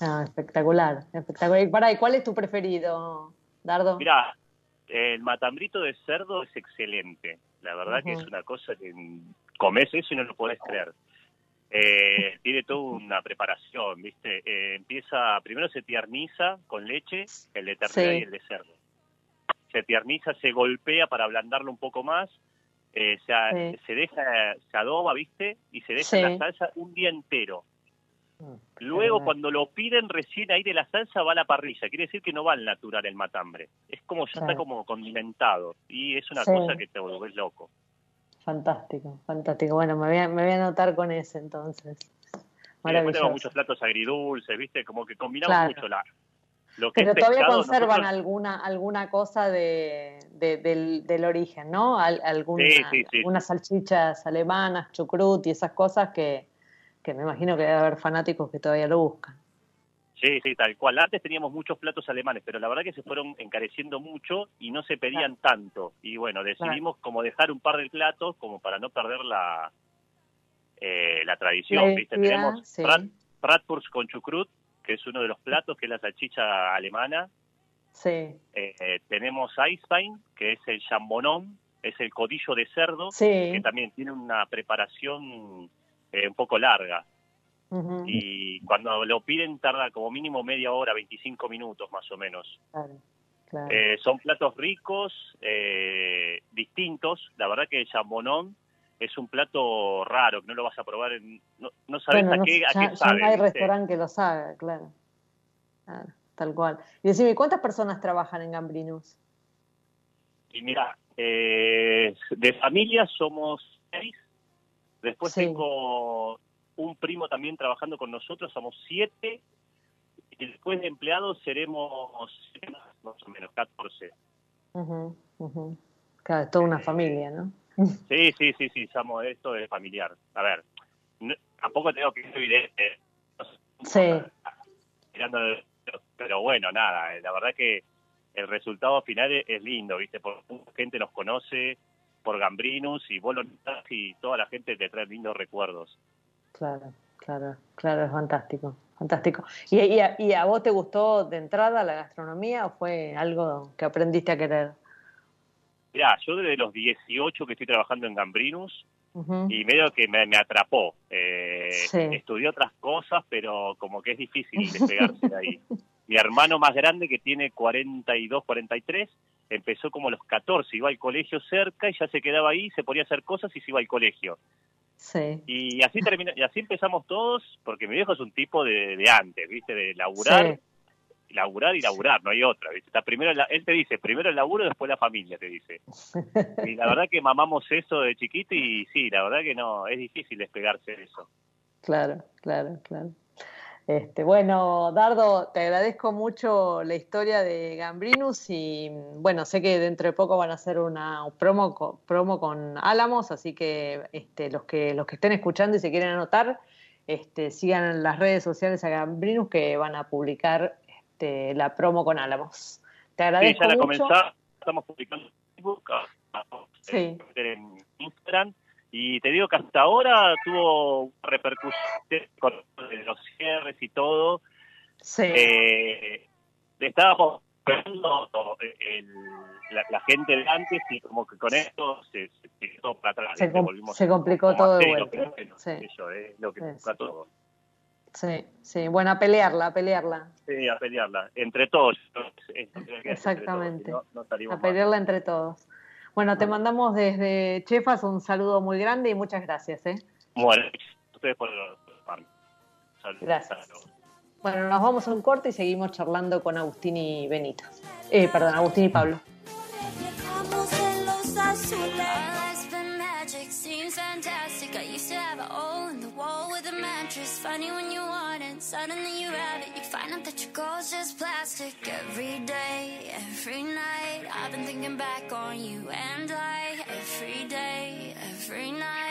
Ah, espectacular, espectacular. ¿Y cuál es tu preferido, Dardo? Mira, el matambrito de cerdo es excelente. La verdad que es una cosa que comes eso y no lo podés creer. Eh, tiene toda una preparación, ¿viste? Eh, empieza, primero se tierniza con leche, el de ternera y el de cerdo se tierniza, se golpea para ablandarlo un poco más, eh, se, se, deja, se adoba, ¿viste? Y se deja la salsa un día entero. Mm, Luego, cuando lo piden, recién ahí de la salsa va a la parrilla. Quiere decir que no va al natural el matambre. Es como ya está como condimentado. Y es una cosa que te vuelves loco. Fantástico, fantástico. Bueno, me voy a, me voy a anotar con ese entonces. Después tenemos muchos platos agridulces, ¿viste? Como que combinamos mucho la, pero todavía conservan alguna alguna cosa de, del, origen, ¿no? algunas salchichas alemanas, chucrut y esas cosas que, me imagino que debe haber fanáticos que todavía lo buscan. Sí, sí, tal cual. Antes teníamos muchos platos alemanes, pero la verdad que se fueron encareciendo mucho y no se pedían tanto. Y bueno, decidimos como dejar un par de platos como para no perder la, eh, la tradición. ¿viste? Tenemos sí. con chucrut, que es uno de los platos, que es la salchicha alemana. Sí. Eh, eh, tenemos Eisbein, que es el jambonón, es el codillo de cerdo, que también tiene una preparación eh, un poco larga. Y cuando lo piden tarda como mínimo media hora, 25 minutos más o menos. Claro, son platos ricos, distintos. La verdad que el jambonón es un plato raro, que no lo vas a probar, en, no, no sabes a, qué, a qué sabe. no hay restaurante que lo haga, claro. Tal cual. Y decime, ¿cuántas personas trabajan en Gambrinus? Y mira, eh, de familia somos seis. Después tengo un primo también trabajando con nosotros, somos siete. Y después de empleados seremos más o menos 14. Claro, es toda una eh, familia, ¿no? Sí, sí, sí, sí, Samo, esto es familiar. A ver, tampoco tengo que ser evidente. Sí. pero bueno, nada, eh, la verdad que el resultado final es, lindo, ¿viste? Por gente nos conoce, por Gambrinus y vos lo y toda la gente te trae lindos recuerdos. Claro, claro, claro, es fantástico, fantástico. ¿Y, y, a, ¿Y, a, vos te gustó de entrada la gastronomía o fue algo que aprendiste a querer? Mirá, yo desde los 18 que estoy trabajando en Gambrinus, y medio que me, atrapó. Eh, Estudié otras cosas, pero como que es difícil *laughs* despegarse de ahí. Mi hermano más grande, que tiene 42, 43, empezó como a los 14, iba al colegio cerca y ya se quedaba ahí, se ponía a hacer cosas y se iba al colegio. Sí. Y así terminó, y así empezamos todos, porque mi viejo es un tipo de, de antes, ¿viste? De laburar laburar y laburar, no hay otra. ¿viste? Está primero él te dice, primero el laburo, después la familia, te dice. Y la verdad que mamamos eso de chiquito y sí, la verdad que no, es difícil despegarse de eso. Claro, claro, claro. Este, bueno, Dardo, te agradezco mucho la historia de Gambrinus y bueno, sé que dentro de poco van a hacer una promo, promo con Álamos, así que este, los que los que estén escuchando y se quieren anotar, este, sigan en las redes sociales a Gambrinus que van a publicar este, la promo con Álamos. Te agradezco. Sí, ya la comenzamos, estamos publicando en Facebook, en Instagram, y te digo que hasta ahora tuvo repercusión con los cierres y todo. Sí. Eh, estábamos esperando la, gente de antes y como que con esto se, se para atrás. Se, se complicó todo de vuelta. sí. Eso es lo que busca todo. Sí, sí, bueno, a pelearla, a pelearla. Sí, a pelearla, entre todos. Exactamente, a pelearla entre todos. Bueno, te mandamos desde Chefas un saludo muy grande y muchas gracias. ¿eh? Bueno, ustedes por Gracias. Bueno, nos vamos a un corte y seguimos charlando con Agustín y Benito. Eh, perdón, Agustín y Pablo. Funny when you want it, suddenly you have it. You find out that your goal's just plastic. Every day, every night, I've been thinking back on you and I. Every day, every night,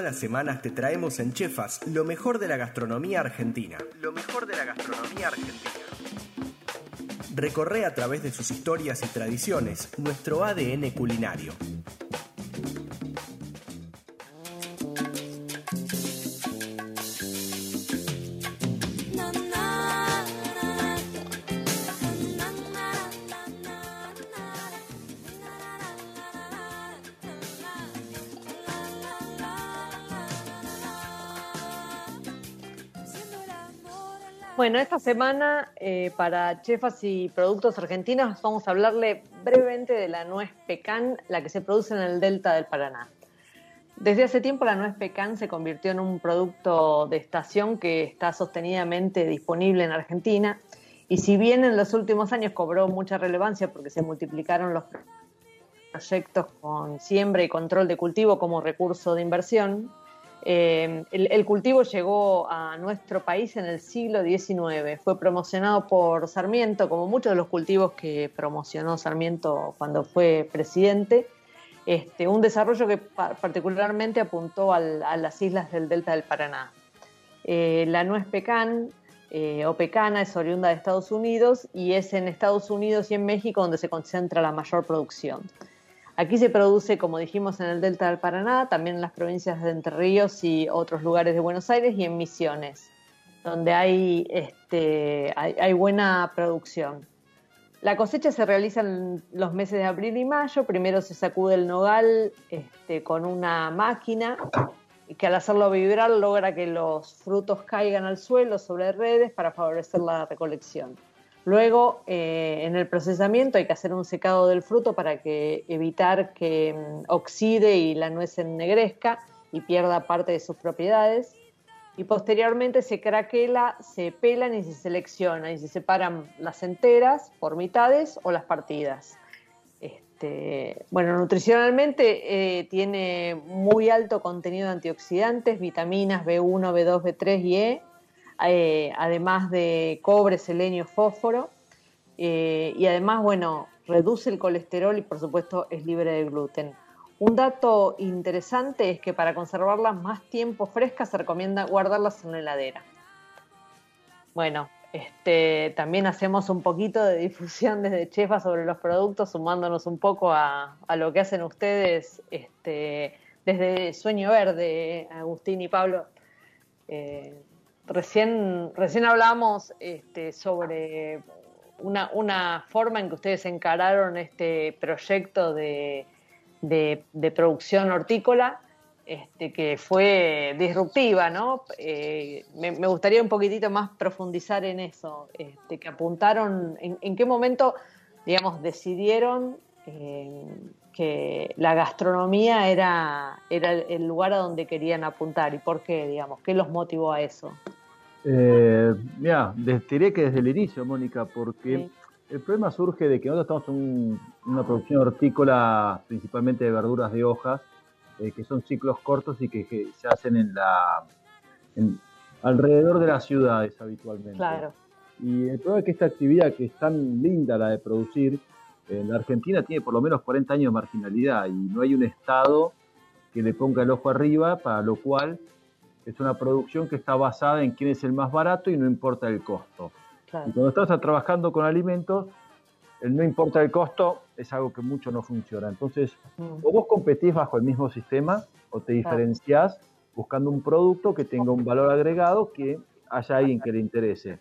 Todas las semanas te traemos en Chefas lo mejor de la gastronomía argentina. Lo mejor de la gastronomía argentina. Recorre a través de sus historias y tradiciones nuestro ADN culinario. Bueno, esta semana eh, para chefas y productos argentinos vamos a hablarle brevemente de la nuez pecan, la que se produce en el delta del Paraná. Desde hace tiempo la nuez pecan se convirtió en un producto de estación que está sostenidamente disponible en Argentina y si bien en los últimos años cobró mucha relevancia porque se multiplicaron los proyectos con siembra y control de cultivo como recurso de inversión, eh, el, cultivo llegó a nuestro país en el siglo XIX. Fue promocionado por Sarmiento, como muchos de los cultivos que promocionó Sarmiento cuando fue presidente. Este, un desarrollo que pa particularmente apuntó a las islas del delta del Paraná. Eh, la nuez pecan eh, o pecana es oriunda de Estados Unidos y es en Estados Unidos y en México donde se concentra la mayor producción. Aquí se produce, como dijimos, en el delta del Paraná, también en las provincias de Entre Ríos y otros lugares de Buenos Aires y en Misiones, donde hay, este, buena producción. La cosecha se realiza en los meses de abril y mayo. Primero se sacude el nogal este, con una máquina que al hacerlo vibrar logra que los frutos caigan al suelo sobre redes para favorecer la recolección. Luego, eh, en el procesamiento hay que hacer un secado del fruto para que, evitar que mm, oxide y la nuez ennegrezca y pierda parte de sus propiedades. Y posteriormente se craquela, se pelan y se selecciona y se separan las enteras por mitades o las partidas. Este, bueno, nutricionalmente eh, tiene muy alto contenido de antioxidantes, vitaminas B1, B2, B3 y E, eh, además de cobre, selenio, fósforo, eh, y además, bueno, reduce el colesterol y por supuesto es libre de gluten. Un dato interesante es que para conservarlas más tiempo frescas se recomienda guardarlas en la heladera. Bueno, este, también hacemos un poquito de difusión desde Chefa sobre los productos, sumándonos un poco a, lo que hacen ustedes este, desde Sueño Verde, Agustín y Pablo. Eh, recién, recién hablamos este, sobre una, forma en que ustedes encararon este proyecto de producción hortícola este, que fue disruptiva, ¿no? Eh, me, gustaría un poquitito más profundizar en eso, este, que apuntaron, en, qué momento, digamos, decidieron eh, que la gastronomía era, era el lugar a donde querían apuntar y por qué, digamos, qué los motivó a eso. Eh, mira, diré que desde el inicio, Mónica, porque el problema surge de que nosotros estamos en una producción hortícola principalmente de verduras de hojas, eh, que son ciclos cortos y que, se hacen en la alrededor de las ciudades habitualmente. Claro. Y el problema es que esta actividad que es tan linda la de producir, en la Argentina tiene por lo menos 40 años de marginalidad y no hay un Estado que le ponga el ojo arriba, para lo cual es una producción que está basada en quién es el más barato y no importa el costo. Y cuando estás trabajando con alimentos, el no importa el costo es algo que mucho no funciona. Entonces, o vos competís bajo el mismo sistema o te diferenciás buscando un producto que tenga un valor agregado que haya alguien que le interese.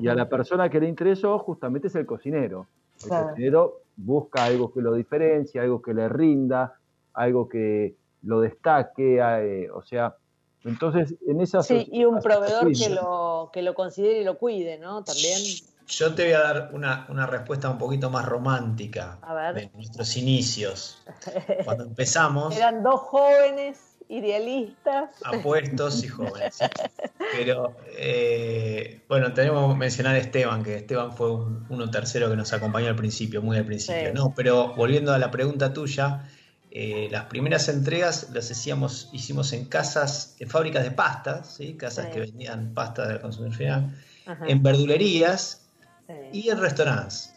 Y a la persona que le interesó justamente es el cocinero. El cocinero busca algo que lo diferencie, algo que le rinda, algo que lo destaque, eh, o sea, entonces en esas... Sí, y un proveedor que lo, que lo considere y lo cuide, ¿no? También yo te voy a dar una, respuesta un poquito más romántica de nuestros inicios. Cuando *laughs* empezamos. Eran dos jóvenes idealistas. Apuestos y jóvenes. Pero eh, bueno, tenemos que mencionar a Esteban, que Esteban fue uno tercero que nos acompañó al principio, muy al principio. No, pero volviendo a la pregunta tuya, eh, las primeras entregas las hacíamos, hicimos en casas, en fábricas de pastas, ¿sí? casas que vendían pasta del consumidor final, en verdulerías y en restaurantes.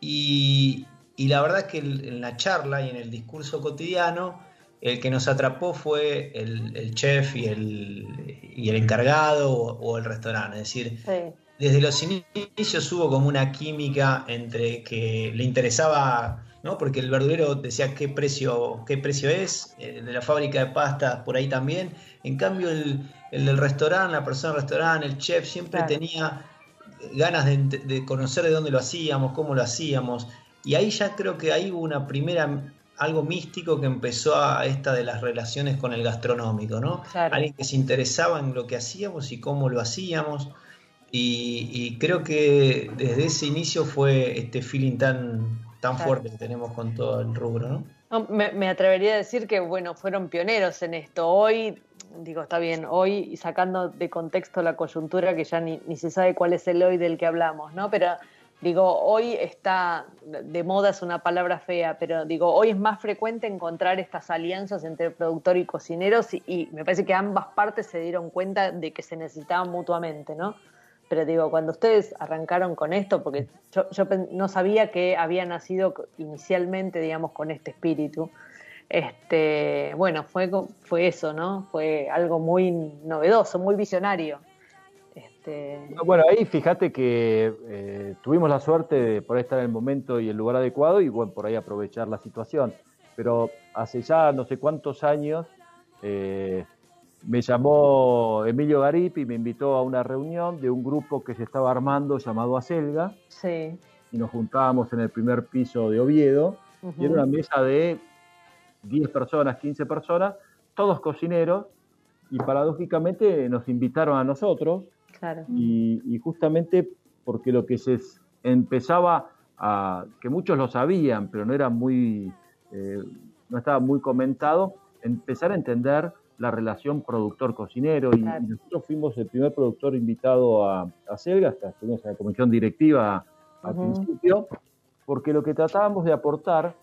Y, la verdad que en la charla y en el discurso cotidiano, el que nos atrapó fue el, chef y el, y el encargado o, el restaurante. Es decir, desde los inicios hubo como una química entre que le interesaba, ¿no? Porque el verdurero decía qué precio, qué precio es, el de la fábrica de pastas por ahí también. En cambio, el, del restaurante, la persona del restaurante, el chef, siempre tenía ganas de, conocer de dónde lo hacíamos, cómo lo hacíamos. Y ahí ya creo que ahí hubo una primera, algo místico que empezó a esta de las relaciones con el gastronómico, ¿no? Alguien que se interesaba en lo que hacíamos y cómo lo hacíamos. Y, creo que desde ese inicio fue este feeling tan, tan fuerte que tenemos con todo el rubro, ¿no? me, me, atrevería a decir que, bueno, fueron pioneros en esto. Hoy digo, está bien, hoy sacando de contexto la coyuntura que ya ni, se sabe cuál es el hoy del que hablamos, ¿no? Pero digo, hoy está, de moda es una palabra fea, pero digo, hoy es más frecuente encontrar estas alianzas entre productor y cocineros y, me parece que ambas partes se dieron cuenta de que se necesitaban mutuamente, ¿no? Pero digo, cuando ustedes arrancaron con esto, porque yo, no sabía que había nacido inicialmente, digamos, con este espíritu, este, bueno, fue, fue eso, ¿no? Fue algo muy novedoso, muy visionario. Este... Bueno, ahí fíjate que eh, tuvimos la suerte de poder estar en el momento y el lugar adecuado y bueno, por ahí aprovechar la situación. Pero hace ya no sé cuántos años eh, me llamó Emilio Garip y me invitó a una reunión de un grupo que se estaba armando llamado Acelga. Sí. Y nos juntábamos en el primer piso de Oviedo. Y era una mesa de 10 personas, 15 personas, todos cocineros, y paradójicamente nos invitaron a nosotros. Y, justamente porque lo que se empezaba a, que muchos lo sabían, pero no era muy, eh, no estaba muy comentado, empezar a entender la relación productor-cocinero. Y, nosotros fuimos el primer productor invitado a, a Selga, hasta estuvimos en la comisión directiva al principio, porque lo que tratábamos de aportar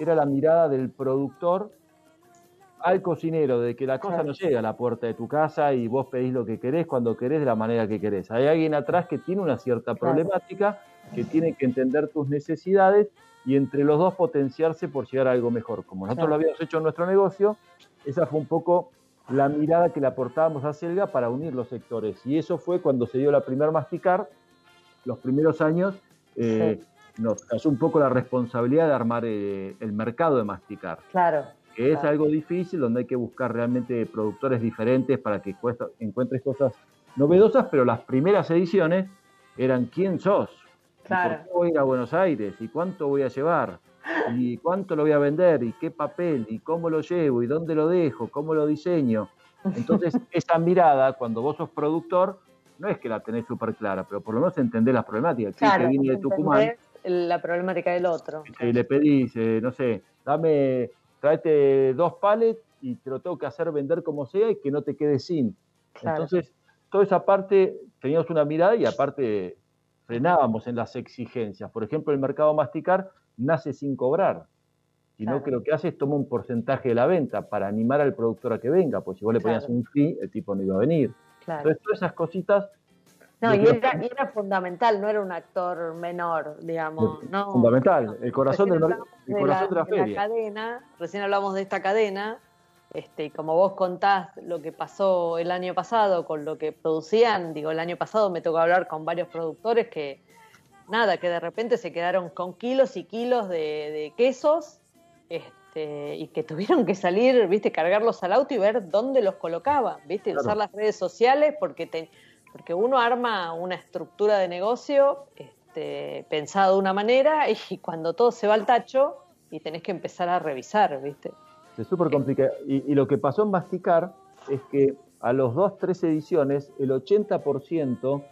era la mirada del productor al cocinero, de que la cosa no llega a la puerta de tu casa y vos pedís lo que querés cuando querés de la manera que querés. Hay alguien atrás que tiene una cierta problemática, que tiene que entender tus necesidades y entre los dos potenciarse por llegar a algo mejor. Como nosotros lo habíamos hecho en nuestro negocio, esa fue un poco la mirada que le aportábamos a Selga para unir los sectores. Y eso fue cuando se dio la primer masticar, los primeros años, eh, nos cayó un poco la responsabilidad de armar eh, el mercado de masticar. Claro que es algo difícil, donde hay que buscar realmente productores diferentes para que encuentres cosas novedosas, pero las primeras ediciones eran quién sos, claro. ¿por qué voy a ir a Buenos Aires? ¿Y cuánto voy a llevar? ¿Y cuánto lo voy a vender? ¿Y qué papel? ¿Y cómo lo llevo? ¿Y dónde lo dejo? ¿Cómo lo diseño? Entonces, *laughs* esa mirada, cuando vos sos productor, no es que la tenés súper clara, pero por lo menos entendés las problemáticas. Claro, que viene de Tucumán. La problemática del otro. Y le pedís, eh, no sé, dame tráete dos palets y te lo tengo que hacer vender como sea y que no te quede sin. Entonces, toda esa parte teníamos una mirada y aparte frenábamos en las exigencias. Por ejemplo, el mercado masticar nace sin cobrar, sino que lo que hace es tomar un porcentaje de la venta para animar al productor a que venga, pues si vos le ponías un fee, el tipo no iba a venir. Entonces, todas esas cositas no, y era, fundamental, no era un actor menor, digamos. No, fundamental, el corazón, del, el corazón de, la, feria. cadena, recién hablamos de esta cadena, este, y como vos contás lo que pasó el año pasado con lo que producían, digo, el año pasado me tocó hablar con varios productores que, nada, que de repente se quedaron con kilos y kilos de, quesos, este, y que *laughs* tuvieron que salir, viste, cargarlos al auto y ver dónde los colocaban, viste, usar las redes sociales porque te porque uno arma una estructura de negocio este, pensada de una manera *laughs* y cuando todo se va al tacho y tenés que empezar a revisar, ¿viste? Es súper complicado. Y, lo que pasó en Masticar es que a los dos, tres ediciones, el 80%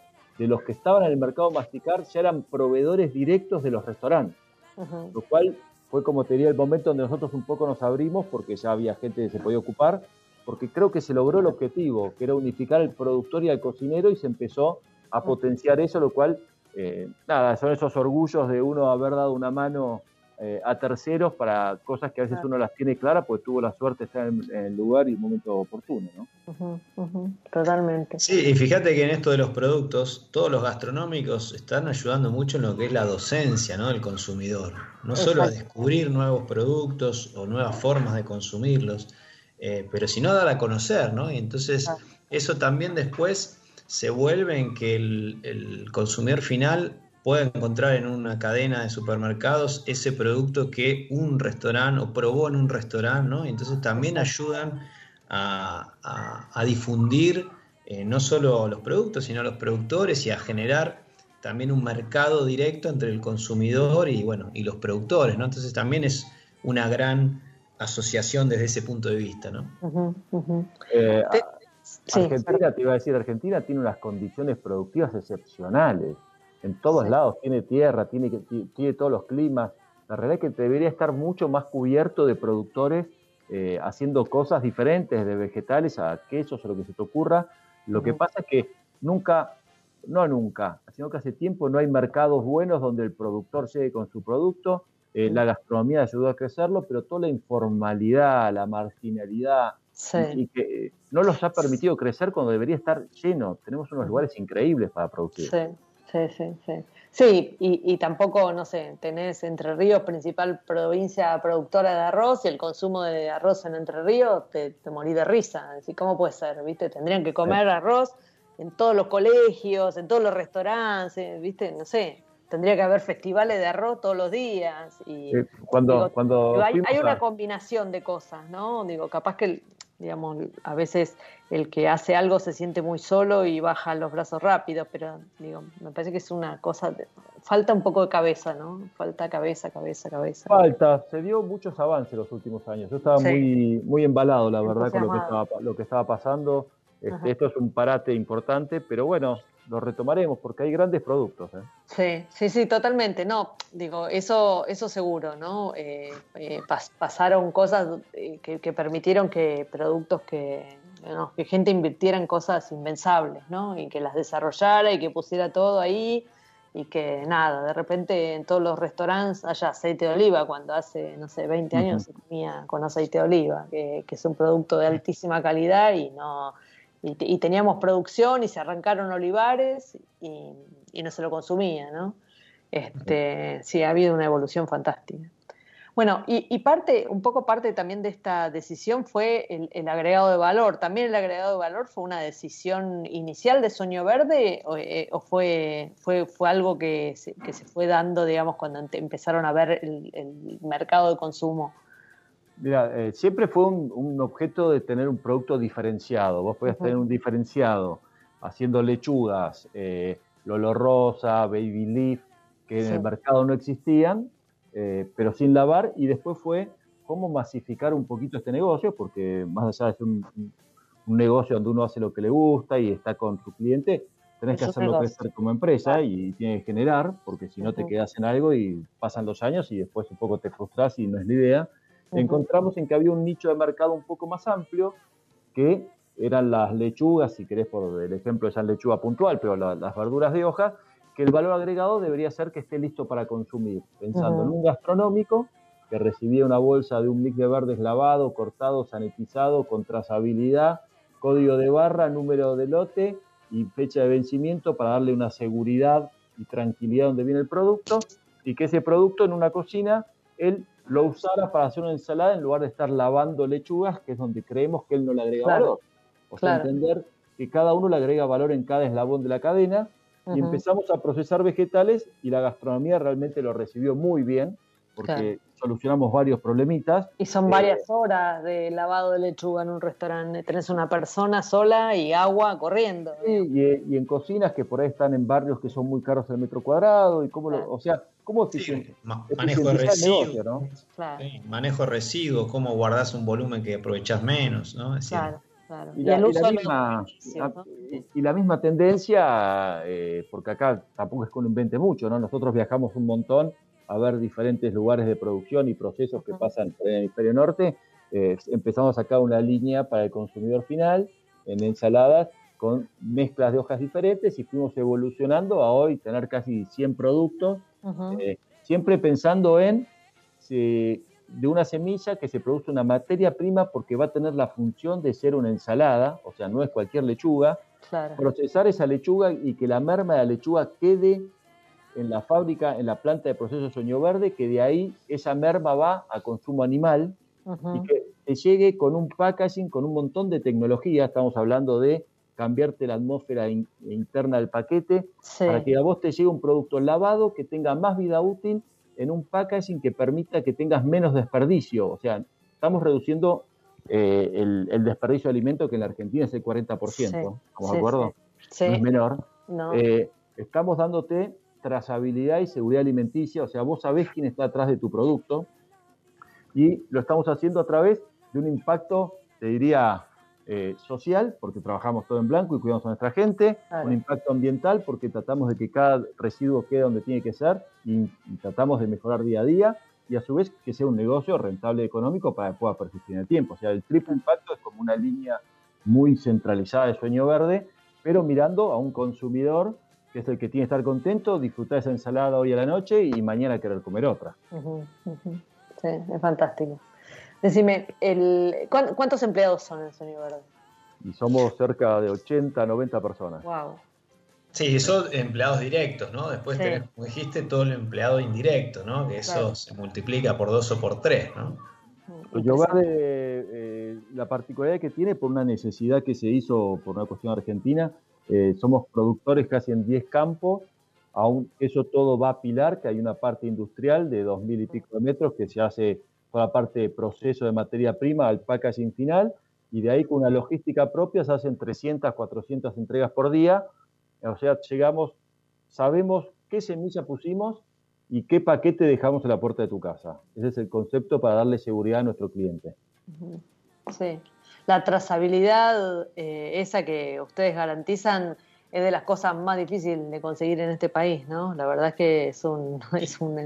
de los que estaban en el mercado Masticar ya eran proveedores directos de los restaurantes. Lo cual fue como te diría el momento donde nosotros un poco nos abrimos porque ya había gente que se podía ocupar porque creo que se logró el objetivo, que era unificar al productor y al cocinero y se empezó a potenciar eso, lo cual, eh, nada, son esos orgullos de uno haber dado una mano eh, a terceros para cosas que a veces uno las tiene claras, pues tuvo la suerte de estar en, el lugar y el momento oportuno, ¿no? Totalmente. Sí, y fíjate que en esto de los productos, todos los gastronómicos están ayudando mucho en lo que es la docencia, ¿no? Del consumidor. No solo a descubrir nuevos productos o nuevas formas de consumirlos, eh, pero si no dar a conocer, ¿no? Y entonces eso también después se vuelve en que el, consumidor final pueda encontrar en una cadena de supermercados ese producto que un restaurante o probó en un restaurante, ¿no? Y entonces también ayudan a, difundir eh, no solo los productos, sino los productores y a generar también un mercado directo entre el consumidor y, bueno, y los productores, ¿no? Entonces también es una gran asociación desde ese punto de vista, ¿no? Eh, Argentina, te iba a decir, Argentina tiene unas condiciones productivas excepcionales. En todos lados, tiene tierra, tiene, tiene todos los climas. La realidad es que debería estar mucho más cubierto de productores eh, haciendo cosas diferentes, de vegetales a quesos o lo que se te ocurra. Lo que pasa es que nunca, no nunca, sino que hace tiempo no hay mercados buenos donde el productor llegue con su producto eh, la gastronomía ayudó a crecerlo, pero toda la informalidad, la marginalidad, y, que eh, no los ha permitido crecer cuando debería estar lleno. Tenemos unos lugares increíbles para producir. Sí, sí, sí. Sí, sí y, tampoco, no sé, tenés Entre Ríos, principal provincia productora de arroz, y el consumo de arroz en Entre Ríos te, te morí de risa. Así, ¿Cómo puede ser? ¿Viste? Tendrían que comer arroz en todos los colegios, en todos los restaurantes, ¿viste? No sé, tendría que haber festivales de arroz todos los días. Y, cuando, cuando hay, una combinación de cosas, ¿no? Digo, capaz que digamos, a veces el que hace algo se siente muy solo y baja los brazos rápido, pero digo, me parece que es una cosa, falta un poco de cabeza, ¿no? Falta cabeza, cabeza, cabeza. Falta, se dio muchos avances los últimos años. Yo estaba muy, muy embalado, la verdad, con lo que estaba, lo que estaba pasando. Este, esto es un parate importante, pero bueno, lo retomaremos porque hay grandes productos. ¿eh? Sí, sí, sí, totalmente. No, digo, eso, eso seguro, ¿no? Eh, eh, pasaron cosas que, permitieron que productos que, que gente invirtiera en cosas invensables, ¿no? Y que las desarrollara y que pusiera todo ahí y que nada, de repente en todos los restaurantes haya aceite de oliva, cuando hace, no sé, 20 años se comía con aceite de oliva, que, que es un producto de altísima calidad y no y, teníamos producción y se arrancaron olivares y, no se lo consumía, ¿no? Este, sí, ha habido una evolución fantástica. Bueno, y, parte, un poco parte también de esta decisión fue el, agregado de valor. ¿También el agregado de valor fue una decisión inicial de Sueño Verde o, eh, fue, fue, fue algo que se, que se, fue dando, digamos, cuando empezaron a ver el mercado de consumo? Mira, eh, siempre fue un, objeto de tener un producto diferenciado. Vos podías tener un diferenciado haciendo lechugas, eh, Lolo Rosa, Baby Leaf, que en el mercado no existían, eh, pero sin lavar, y después fue cómo masificar un poquito este negocio, porque más allá de ser un, negocio donde uno hace lo que le gusta y está con su cliente, tenés que hacerlo crecer como empresa y tienes que generar, porque si no te quedas en algo y pasan los años y después un poco te frustras y no es la idea encontramos en que había un nicho de mercado un poco más amplio, que eran las lechugas, si querés por el ejemplo de esa lechuga puntual, pero las verduras de hoja, que el valor agregado debería ser que esté listo para consumir, pensando en un gastronómico que recibía una bolsa de un mix de verdes lavado, cortado, sanitizado, con trazabilidad, código de barra, número de lote y fecha de vencimiento para darle una seguridad y tranquilidad donde viene el producto y que ese producto en una cocina él lo usara para hacer una ensalada en lugar de estar lavando lechugas, que es donde creemos que él no le agrega valor. O sea, entender que cada uno le agrega valor en cada eslabón de la cadena y empezamos a procesar vegetales y la gastronomía realmente lo recibió muy bien porque solucionamos varios problemitas. Y son varias eh, horas de lavado de lechuga en un restaurante. Tenés una persona sola y agua corriendo. Sí, y, en cocinas que por ahí están en barrios que son muy caros el metro cuadrado y cómo lo, o sea, cómo manejo de residuos, ¿no? manejo de residuos, cómo guardás un volumen que aprovechás menos, ¿no? claro. Claro. Y, la, misma, y, la, misma, tendencia, eh, porque acá tampoco es que uno invente mucho, ¿no? Nosotros viajamos un montón a ver diferentes lugares de producción y procesos que pasan en el hemisferio norte, eh, empezamos a sacar una línea para el consumidor final en ensaladas con mezclas de hojas diferentes y fuimos evolucionando a hoy tener casi 100 productos, eh, siempre pensando en de una semilla que se produce una materia prima porque va a tener la función de ser una ensalada, o sea, no es cualquier lechuga, procesar esa lechuga y que la merma de la lechuga quede en la fábrica, en la planta de proceso Sueño Verde, que de ahí esa merma va a consumo animal y que te llegue con un packaging, con un montón de tecnología. Estamos hablando de cambiarte la atmósfera interna del paquete para que a vos te llegue un producto lavado que tenga más vida útil en un packaging que permita que tengas menos desperdicio. O sea, estamos reduciendo eh, el, desperdicio de alimento que en la Argentina es el 40%, sí, ¿estamos de acuerdo? No es menor. Eh, estamos dándote trazabilidad y seguridad alimenticia, o sea, vos sabés quién está atrás de tu producto y lo estamos haciendo a través de un impacto, te diría, eh, social, porque trabajamos todo en blanco y cuidamos a nuestra gente, un impacto ambiental, porque tratamos de que cada residuo quede donde tiene que ser y, tratamos de mejorar día a día, y a su vez que sea un negocio rentable económico para que pueda persistir en el tiempo. O sea, el triple impacto es como una línea muy centralizada de sueño verde, pero mirando a un consumidor que es el que tiene que estar contento, disfrutar esa ensalada hoy a la noche y mañana querer comer otra. Sí, es fantástico. Decime, el, ¿cuántos empleados son en Sonido Verde? Y somos cerca de 80, 90 personas. Wow. Sí, son empleados directos, ¿no? Después tenés, como dijiste, todo el empleado indirecto, ¿no? Que eso se multiplica por dos o por tres, ¿no? Yo Verde, eh, la particularidad que tiene por una necesidad que se hizo por una cuestión argentina, eh, somos productores casi en 10 campos, aún eso todo va a Pilar, que hay una parte industrial de 2.000 y pico de metros que se hace toda la parte de proceso de materia prima al packaging final, y de ahí con una logística propia se hacen 300, 400 entregas por día. O sea, llegamos, sabemos qué semilla pusimos y qué paquete dejamos en la puerta de tu casa. Ese es el concepto para darle seguridad a nuestro cliente. Sí, la trazabilidad, eh, esa que ustedes garantizan, es de las cosas más difíciles de conseguir en este país, ¿no? La verdad es que es, un, *laughs* es, un,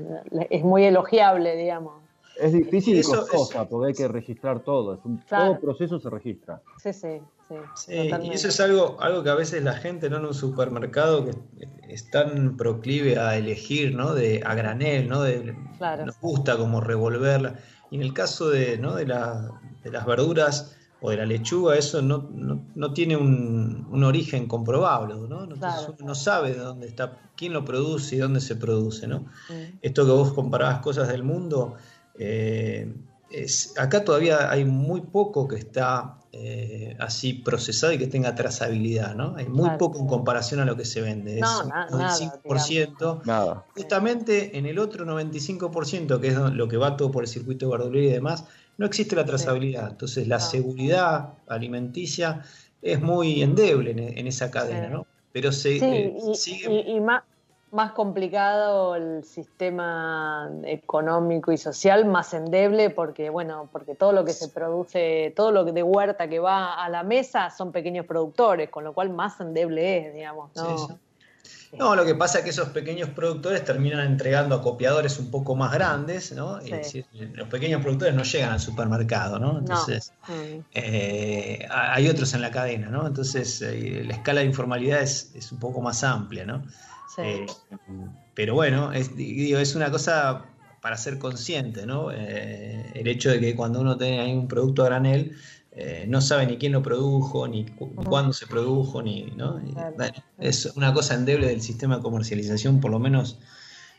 es muy elogiable, digamos. Es difícil y costosa, porque hay que registrar todo. Es un, Todo proceso se registra. Sí, sí, sí. sí y eso es algo, algo que a veces la gente ¿no? en un supermercado que es tan proclive a elegir, ¿no? De, a granel, ¿no? De, Nos gusta como revolverla. Y en el caso de, ¿no? de, la, de las verduras, o de la lechuga, eso no, no, tiene un, un, origen comprobable, ¿no? Uno no sabe de dónde está, quién lo produce y dónde se produce, ¿no? Esto que vos comparabas cosas del mundo, eh, es, acá todavía hay muy poco que está eh, así procesado y que tenga trazabilidad, ¿no? Hay muy poco en comparación a lo que se vende. No, es nada, 95%. Nada. Justamente en el otro 95%, que es lo que va todo por el circuito de verdulería y demás, no existe la trazabilidad. Entonces la seguridad alimenticia es muy endeble en, esa cadena, ¿no? Pero se, eh, sigue... y, más, más complicado el sistema económico y social, más endeble, porque bueno, porque todo lo que se produce, todo lo de huerta que va a la mesa son pequeños productores, con lo cual más endeble es, digamos, ¿no? No, lo que pasa es que esos pequeños productores terminan entregando a copiadores un poco más grandes, ¿no? los pequeños productores no llegan al supermercado, ¿no? Entonces, mm. eh, hay otros en la cadena, ¿no? Entonces, eh, la escala de informalidad es, un poco más amplia, ¿no? Eh, pero bueno, es, digo, es una cosa para ser consciente, ¿no? el hecho de que cuando uno tiene ahí un producto a granel, eh, no sabe ni quién lo produjo, ni cuándo se produjo, ni, ¿no? es una cosa endeble del sistema de comercialización, por lo menos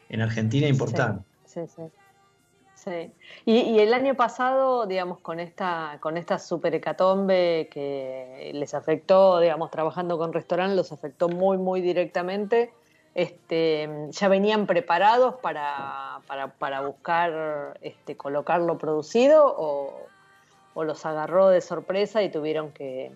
en Argentina, importante. Sí, sí, sí. Y, el año pasado, digamos, con esta, con esta super hecatombe que les afectó, digamos, trabajando con restaurantes, los afectó muy, muy directamente. Este, ya venían preparados para, para, para buscar este, colocarlo producido o, o los agarró de sorpresa y tuvieron que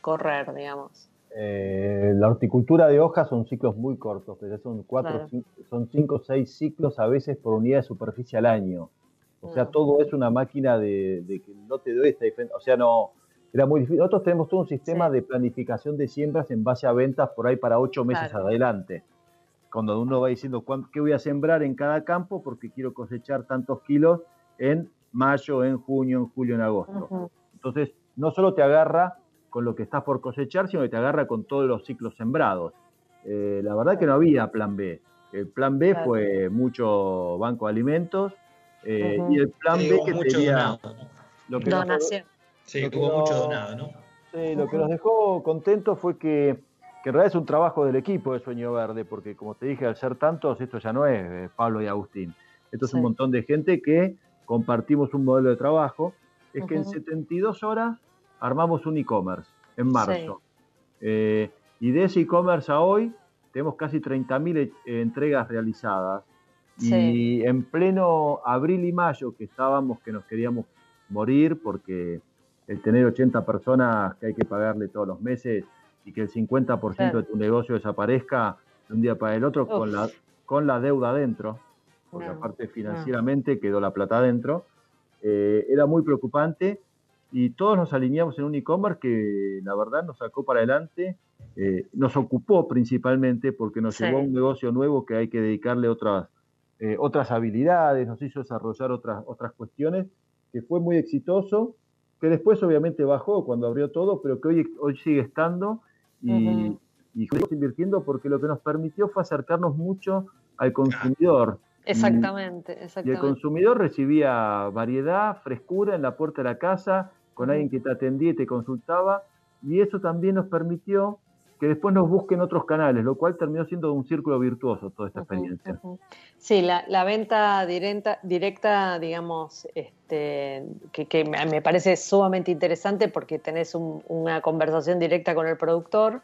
correr, digamos? Eh, la horticultura de hojas son ciclos muy cortos, pero son cuatro, son cinco o seis ciclos a veces por unidad de superficie al año. O sea, mm. todo es una máquina de, que no te doy esta diferencia. O sea, no, era muy difícil. Nosotros tenemos todo un sistema de planificación de siembras en base a ventas por ahí para ocho meses adelante. Cuando uno va diciendo qué voy a sembrar en cada campo porque quiero cosechar tantos kilos en mayo, en junio, en julio, en agosto. Entonces, no solo te agarra con lo que estás por cosechar, sino que te agarra con todos los ciclos sembrados. Eh, la verdad que no había plan B. El plan B fue mucho banco de alimentos eh, y el plan B que tenía... Lo que Donación. sí, tuvo mucho donado, ¿no? Sí, lo que nos dejó contentos fue que, que, en realidad es un trabajo del equipo de Sueño Verde, porque como te dije, al ser tantos, esto ya no es Pablo y Agustín. Esto es un montón de gente que compartimos un modelo de trabajo, es que en 72 horas armamos un e-commerce en marzo. Eh, y de ese e-commerce a hoy tenemos casi 30.000 eh, entregas realizadas. Y en pleno abril y mayo, que estábamos, que nos queríamos morir, porque el tener 80 personas que hay que pagarle todos los meses y que el 50% de tu negocio desaparezca de un día para el otro con la, con la deuda adentro porque aparte financieramente quedó la plata adentro, eh, era muy preocupante y todos nos alineamos en un e-commerce que la verdad nos sacó para adelante, eh, nos ocupó principalmente porque nos llevó a un negocio nuevo que hay que dedicarle otras, eh, otras habilidades, nos hizo desarrollar otras, otras cuestiones, que fue muy exitoso, que después obviamente bajó cuando abrió todo, pero que hoy, hoy sigue estando y, y seguimos invirtiendo porque lo que nos permitió fue acercarnos mucho al consumidor. Exactamente, exactamente. Y el consumidor recibía variedad, frescura en la puerta de la casa, con alguien que te atendía y te consultaba, y eso también nos permitió que después nos busquen otros canales, lo cual terminó siendo un círculo virtuoso toda esta experiencia. Sí, la, venta directa, directa digamos, este, que, me parece sumamente interesante porque tenés una conversación directa con el productor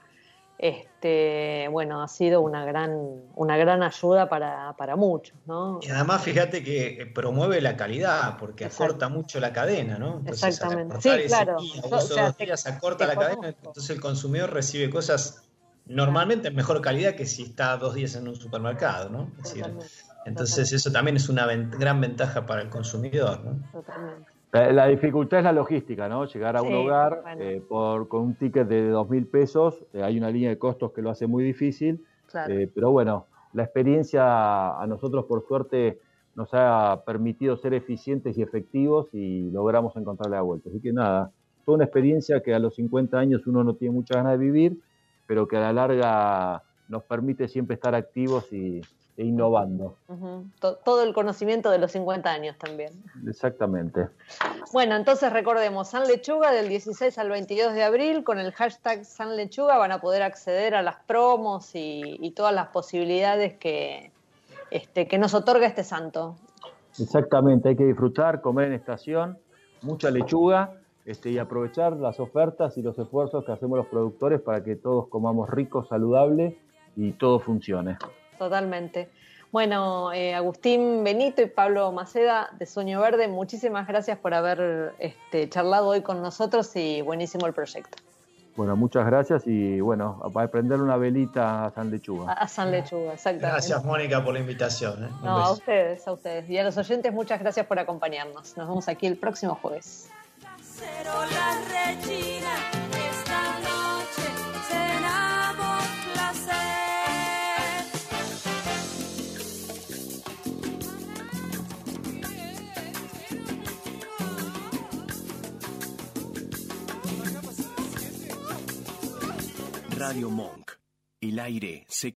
este, bueno, ha sido una gran, una gran ayuda para, para muchos, ¿no? Y además fíjate que promueve la calidad, porque acorta mucho la cadena, ¿no? Exactamente. Sí, claro. dos días acorta la cadena, entonces el consumidor recibe cosas normalmente en mejor calidad que si está dos días en un supermercado, ¿no? entonces eso también es una gran ventaja para el consumidor, ¿no? Totalmente. La, dificultad es la logística, ¿no? Llegar a un hogar eh, por, con un ticket de dos mil pesos, eh, hay una línea de costos que lo hace muy difícil, eh, pero bueno, la experiencia a nosotros por suerte nos ha permitido ser eficientes y efectivos y logramos encontrarle la vuelta. Así que nada, toda una experiencia que a los 50 años uno no tiene muchas ganas de vivir, pero que a la larga nos permite siempre estar activos y, e innovando. Todo el conocimiento de los 50 años también. Exactamente. Bueno, entonces recordemos, San Lechuga del 16 al 22 de abril, con el hashtag San Lechuga van a poder acceder a las promos y, todas las posibilidades que, este, que nos otorga este santo. Exactamente, hay que disfrutar, comer en estación, mucha lechuga este, y aprovechar las ofertas y los esfuerzos que hacemos los productores para que todos comamos rico, saludable y todo funcione. Totalmente. Bueno, eh, Agustín Benito y Pablo Maceda de Sueño Verde, muchísimas gracias por haber este, charlado hoy con nosotros y buenísimo el proyecto. Bueno, muchas gracias y bueno, a prender una velita a San Lechuga. A, San Lechuga, exactamente. Gracias, Mónica, por la invitación. ¿eh? No, a ustedes, a ustedes. Y a los oyentes, muchas gracias por acompañarnos. Nos vemos aquí el próximo jueves. Radio Monk. El aire se